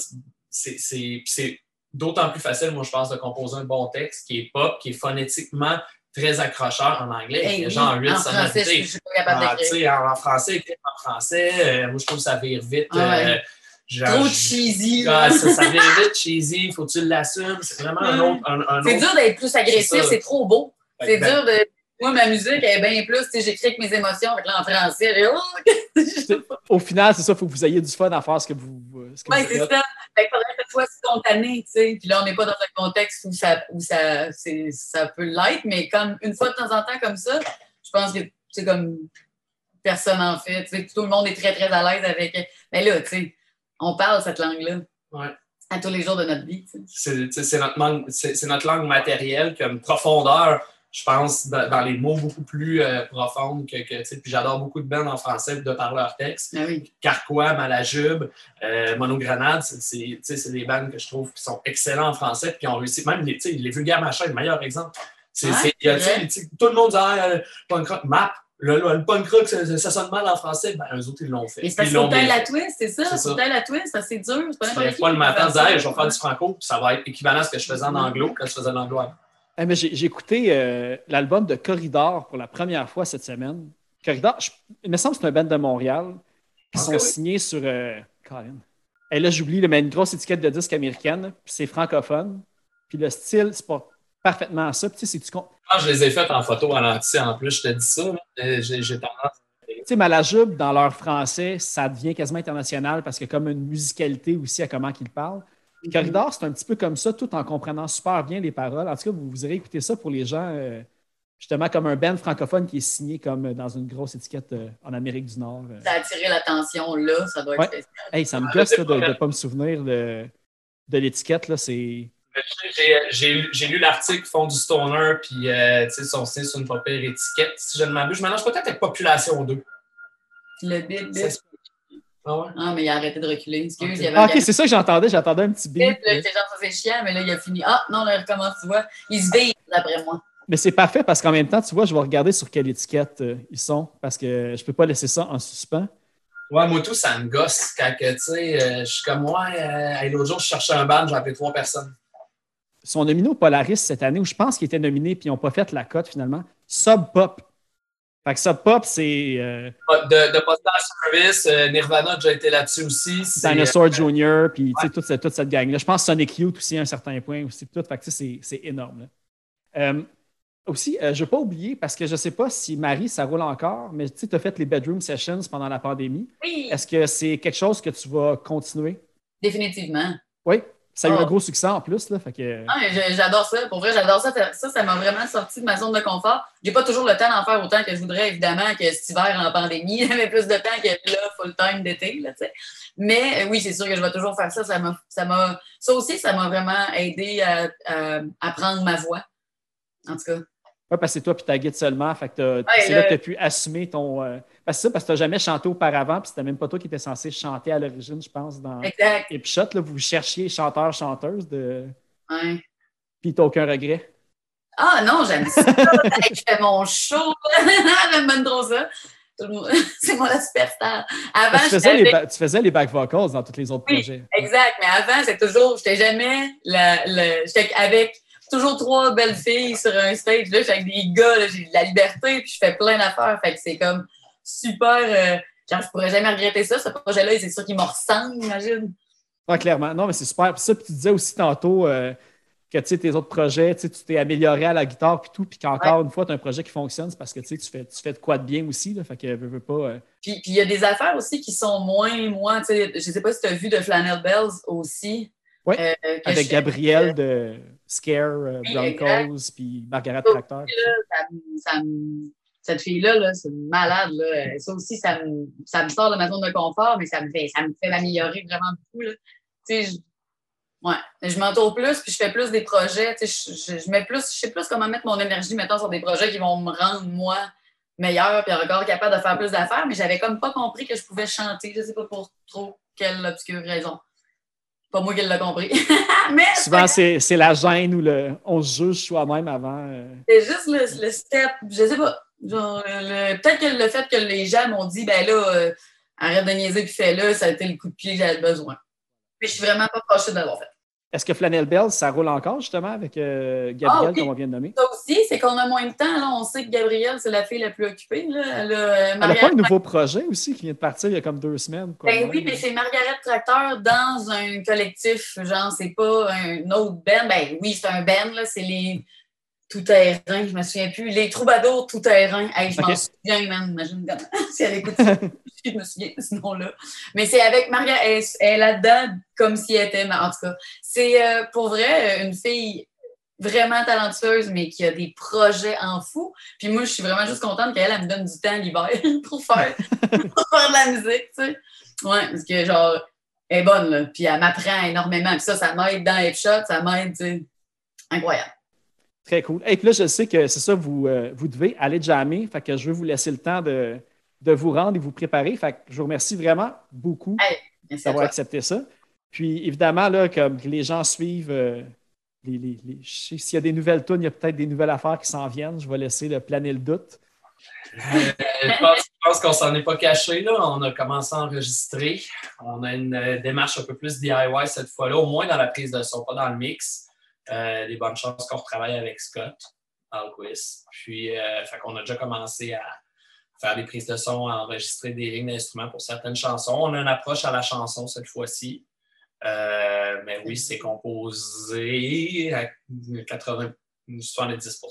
c'est- d'autant plus facile, moi, je pense, de composer un bon texte qui est pop, qui est phonétiquement très accrocheur en anglais. hey, Il y a oui, genre 8 en français, je, suis pas capable Ah, en, en français, en français, euh, moi, je trouve que ça vire vite. Ah ouais. euh, genre, Trop cheesy. Ah, ça, ça vire vite cheesy, faut que tu l'assumes. C'est vraiment un autre. Un, un C'est autre- dur d'être plus agressif, C'est trop beau. C'est ben, dur de. Moi, ma musique, elle est bien plus. J'écris avec mes émotions, avec là, en français. Oh! Au final, c'est ça, il faut que vous ayez du fun à faire ce que vous, ce que Ouais, vous c'est ça. Fait faudrait que ce soit spontané, tu sais. Puis là, on n'est pas dans un contexte où ça, où ça, c'est- ça peut l'être, mais comme une fois de temps en temps comme ça, je pense que, c'est comme personne en fait. Tu sais, tout le monde est très, très à l'aise avec. Mais là, tu sais, on parle cette langue-là. Ouais. À tous les jours de notre vie, tu sais. c'est notre, langue- c'est- c'est notre langue matérielle qui a une profondeur, je pense, dans, dans les mots beaucoup plus euh, profondes que, que tu sais, puis j'adore beaucoup de bandes en français de par leur texte. Ah oui. Carquois, Malajube, euh, Monogrenade, c'est- des bandes que je trouve qui sont excellents en français, puis qui ont réussi, même les, les vulgaires machins, le meilleur exemple. C'est, Ouais, c'est- tout le monde dit ah, punk rock, map, le, le, le punk rock, ça, ça sonne mal en français, ben eux autres, ils l'ont fait. Et c'est parce Ils que l'ont faut que bien la twist, c'est ça? C'est ça. la twist, ça, c'est dur. C'est pas pas le matin je vais faire du franco, puis ça va être équivalent à ce que je faisais en anglo quand je faisais l'anglo. Eh, mais j'ai, écouté euh, l'album de Corridor pour la première fois cette semaine. Corridor, je- il me semble que c'est un band de Montréal qui Ok, sont signés sur. Euh, Colin. Et là, j'oublie, mais une grosse étiquette de disque américaine, puis c'est francophone. Puis le style, c'est pas parfaitement ça. Puis tu sais, Quand je les ai faites en photo à l'anti, en plus, je te dis ça. euh, J'ai tendance. tu sais, Malajube, dans leur français, ça devient quasiment international parce qu'il y a comme une musicalité aussi à comment qu'ils parlent. Puis Corridor, c'est un petit peu comme ça, tout en comprenant super bien les paroles. En tout cas, vous, vous irez écouter ça pour les gens, euh, justement, comme un band francophone qui est signé comme dans une grosse étiquette euh, en Amérique du Nord. euh. Ça a attiré l'attention là, ça doit être Ouais. spécial. Hey, ça me gosse de pas ne pas me souvenir de, de l'étiquette. là, C'est J'ai- J'ai lu- j'ai lu l'article Fond du Stoner, puis euh, tu sais, son signe sur une pas pire étiquette. Si je ne m'abuse, je mélange peut-être avec Population 2. Le bip. Ah ouais? Ah, mais il a arrêté de reculer. Excuse, Ok. il y avait Ah, ok, c'est ça que j'entendais. J'entendais un petit bip, j'étais genre, ça c'est chiant, mais là, il a fini. Ah, non, là, il recommence, tu vois. Il se vide, d'après moi. Mais c'est parfait parce qu'en même temps, tu vois, je vais regarder sur quelle étiquette euh, ils sont parce que je peux pas laisser ça en suspens. Ouais, moi tout, ça me gosse quand que, tu sais, euh, je suis comme moi. l'autre jour, je cherchais un band, j'ai appelé trois personnes. Ils sont nominés au Polaris cette année, où je pense qu'ils étaient nominés puis ils n'ont pas fait la cote finalement. Sub Pop. Fait que Sub Pop, c'est euh, De, de Postage Service, euh, Nirvana a déjà été là-dessus aussi. Dinosaur euh, Jr., puis tu sais, toute, cette- toute cette gang-là. Je pense Sonic Youth aussi à un certain point aussi. Tout. Fait que c'est c'est énorme. là. Euh, aussi, euh, je ne veux pas oublier, parce que je ne sais pas si Marie, ça roule encore, mais tu as fait les bedroom sessions pendant la pandémie. Oui, Est-ce que c'est quelque chose que tu vas continuer? définitivement. Oui, ça a eu un gros succès en plus. Là, fait que... Ah, j'adore ça. Pour vrai, j'adore ça. Ça, ça m'a vraiment sorti de ma zone de confort. J'ai pas toujours le temps d'en faire autant que je voudrais, évidemment, que cet hiver en pandémie. J'avais plus de temps que là, full time d'été. Mais euh, oui, c'est sûr que je vais toujours faire ça. Ça ça ça aussi, ça m'a vraiment aidé à, à, à prendre ma voix. En tout cas. Ouais, parce que c'est toi puis ta guide seulement. Fait que Ouais, c'est là- là que tu as pu assumer ton. euh, Parce que ça, parce que tu n'as jamais chanté auparavant, puis c'était même pas toi qui étais censé chanter à l'origine, je pense, dans Exact. Epshot. Là, vous cherchiez chanteur, chanteuse, de... Ouais. puis t'as aucun regret? Ah non, j'aime ça. Hey, je fais mon show. j'aime trop ça. C'est la superstar. Avant, tu, faisais les ba- tu faisais les back vocals dans tous les autres Oui. projets. Exact, mais avant, c'est toujours, j'étais jamais la, la- j'étais avec toujours trois belles filles sur un stage. Là, j'étais avec des gars, j'ai de la liberté, puis je fais plein d'affaires. Fait que c'est comme super. euh, genre, je pourrais jamais regretter ça. Ce projet-là, c'est sûr qu'il me ressemble, imagine. Ouais, clairement. Non, mais c'est super. Puis ça, puis tu disais aussi tantôt euh, que tu sais, tes autres projets, tu t'es amélioré à la guitare puis tout, puis qu'encore une fois, tu as un projet qui fonctionne, c'est parce que tu fais, tu fais de quoi de bien aussi. Là, fait que veux, veux pas. euh, Puis il y a des affaires aussi qui sont moins, moi, tu sais, je sais pas si tu as vu de Flannel Bells aussi. Oui, euh, avec Gabriel de Scare, euh, Broncos, puis Margaret Tractor. là, ça ça me- cette fille-là, là, c'est une malade. Là. Ça aussi, ça me, ça me sort de ma zone de confort, mais ça me fait, ça me fait m'améliorer vraiment beaucoup. Là. Tu sais, je, ouais, je m'entoure plus, puis je fais plus des projets. Tu sais, je, je, je mets plus, je sais plus comment mettre mon énergie, mettons, sur des projets qui vont me rendre, moi, meilleure, puis encore capable de faire plus d'affaires, mais j'avais comme pas compris que je pouvais chanter. Je sais pas pour trop quelle obscure raison. Pas moi qui l'ai compris. mais Souvent, c'est c'est la gêne ou le on se juge soi-même avant. euh. C'est juste le, le step, je sais pas. Genre, peut-être que le fait que les gens m'ont dit, ben là, euh, arrête de niaiser puis fais-le, ça a été le coup de pied que j'avais besoin. Mais je suis vraiment pas fâchée de l'avoir fait. Est-ce que Flannel Bell, ça roule encore justement avec euh, Gabriel, Ah, comme on vient de nommer? Ça aussi, c'est qu'on a moins de temps. Là. On sait que Gabrielle, c'est la fille la plus occupée. Là. Elle a, euh, Elle n'a pas un nouveau projet aussi qui vient de partir il y a comme deux semaines? quoi, Ben oui, mais c'est Margaret Tracteur dans un collectif. Genre, c'est pas un autre band. Ben oui, c'est un band, là. C'est les tout-terrain, je me souviens plus. Les troubadours tout-terrain. Hey, je m'en souviens, man. Imagine si elle écoute ça. je me souviens de ce nom-là. Mais c'est avec Margaret. Elle, est là-dedans comme si elle était. En tout cas, c'est euh, pour vrai une fille vraiment talentueuse, mais qui a des projets en fou. Puis moi, je suis vraiment juste contente qu'elle elle me donne du temps l'hiver pour faire, pour faire de la musique, tu sais. Ouais, parce que genre, elle est bonne, là. Puis elle m'apprend énormément. Puis ça, ça m'aide dans F-Shot, ça m'aide, tu sais. Incroyable. Très cool. Et puis là, je sais que c'est ça, vous, euh, vous devez aller jammer. Fait que je veux vous laisser le temps de, de vous rendre et vous préparer. Fait que je vous remercie vraiment beaucoup d'avoir accepté ça. Puis évidemment, là, comme les gens suivent, euh, les, les- les- s'il y a des nouvelles tunes, il y a peut-être des nouvelles affaires qui s'en viennent. Je vais laisser le planer le doute. Euh, je pense, pense qu'on s'en est pas caché. Là. On a commencé à enregistrer. On a une démarche un peu plus DIY cette fois-là, au moins dans la prise de son, pas dans le mix. Euh, des bonnes chances qu'on retravaille avec Scott Alquist. Puis, euh, fait qu'on a déjà commencé à faire des prises de son, à enregistrer des lignes d'instruments pour certaines chansons. On a une approche à la chanson cette fois-ci. Euh, mais oui, c'est composé à 80, 70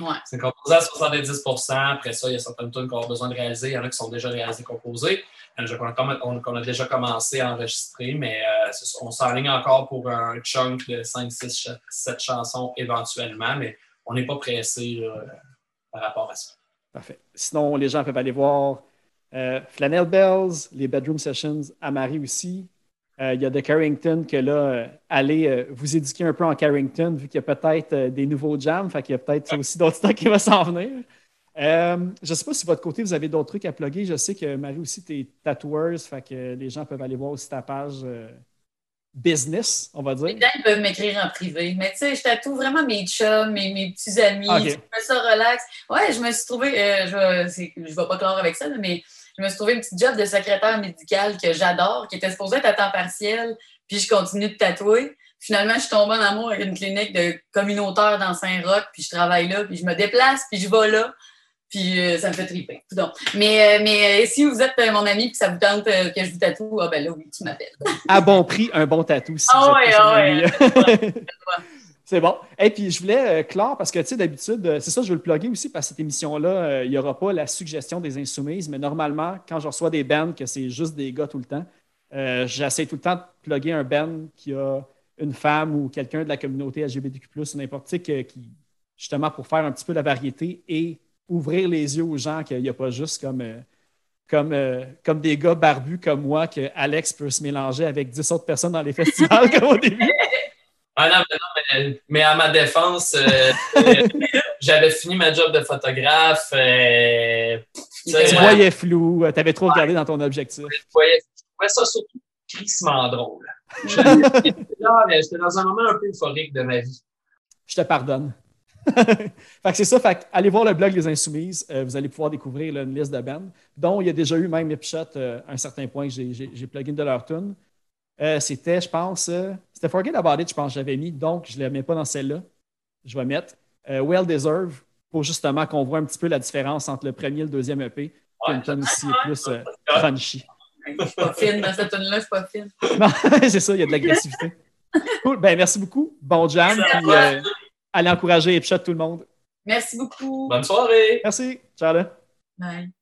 Ouais. C'est composé à 70% Après ça, il y a certaines tunes qu'on a besoin de réaliser. Il y en a qui sont déjà réalisées, composées. Il y en a qu'on a, on- a déjà commencé à enregistrer, mais euh, on s'enligne encore pour un chunk de 5, 6, 7 chansons éventuellement, mais on n'est pas pressé là, par rapport à ça. Parfait. Sinon, les gens peuvent aller voir euh, Flannel Bells, les Bedroom Sessions à Marie aussi. Euh, Il y a de Carrington que là, euh, allez euh, vous éduquer un peu en Carrington, vu qu'il y a peut-être des nouveaux jams, fait qu'il y a peut-être aussi d'autres stocks qui vont s'en venir. Euh, je ne sais pas si de votre côté, vous avez d'autres trucs à plugger. Je sais que Marie aussi, tu es tatoueuse, fait que les gens peuvent aller voir aussi ta page euh, business, on va dire. Les gens ils peuvent m'écrire en privé. Mais tu sais, je tatoue vraiment mes chums, mes, mes petits amis. Ok. Je fais ça relax. Ouais, je me suis trouvé, euh, je, je vais pas clore avec ça, mais je me suis trouvé une petite job de secrétaire médical que j'adore, qui était supposée être à temps partiel, puis je continue de tatouer. Finalement, je suis tombée en amour avec une clinique de communautaire dans Saint-Roch, puis je travaille là, puis je me déplace, puis je vais là. Puis euh, ça me fait triper. Donc, mais, euh, mais euh, si vous êtes mon ami et que ça vous tente que je vous tatoue, ah ben là, oui, tu m'appelles. à bon prix, un bon tatou. Si Ah ouais, ah ouais. C'est bon. Et puis, je voulais euh, clore parce que, tu sais, d'habitude, euh, c'est ça, je veux le plugger aussi parce que cette émission-là, euh, il n'y aura pas la suggestion des insoumises, mais normalement, quand je reçois des bands que c'est juste des gars tout le temps, j'essaie tout le temps de plugger un band qui a une femme ou quelqu'un de la communauté LGBTQ, ou n'importe qui, qui, justement, pour faire un petit peu la variété et ouvrir les yeux aux gens qu'il n'y a pas juste comme. comme, comme des gars barbus comme moi, que Alex peut se mélanger avec 10 autres personnes dans les festivals comme au début. Ah non, mais, non, mais, mais à ma défense, euh, euh, j'avais fini ma job de photographe. euh, tu voyais flou, tu avais trop regardé dans ton objectif. je voyais- je trouvais ça surtout crissement drôle. J'étais dans un moment un peu euphorique de ma vie. Je te pardonne. fait que c'est ça. Fait que allez voir le blog Les Insoumises. euh, vous allez pouvoir découvrir là, une liste de bands, dont il y a déjà eu même Ipshot euh, à un certain point que j'ai- une de leurs tunes. Euh, c'était, je pense, euh, c'était Forget About It, je pense que j'avais mis, donc je ne la mets pas dans celle-là. Je vais mettre euh, Well Deserve pour justement qu'on voit un petit peu la différence entre le premier et le deuxième EP. Ouais. une tune ici est plus euh, crunchy. Je suis pas fine dans cette tune-là, je suis pas fine. Non, c'est ça, il y a de l'agressivité. Cool. Ben, merci beaucoup. Bon jam. Puis, euh, allez encourager Ipshot tout le monde. Merci beaucoup. Bonne soirée! Merci. Ciao là. Bye.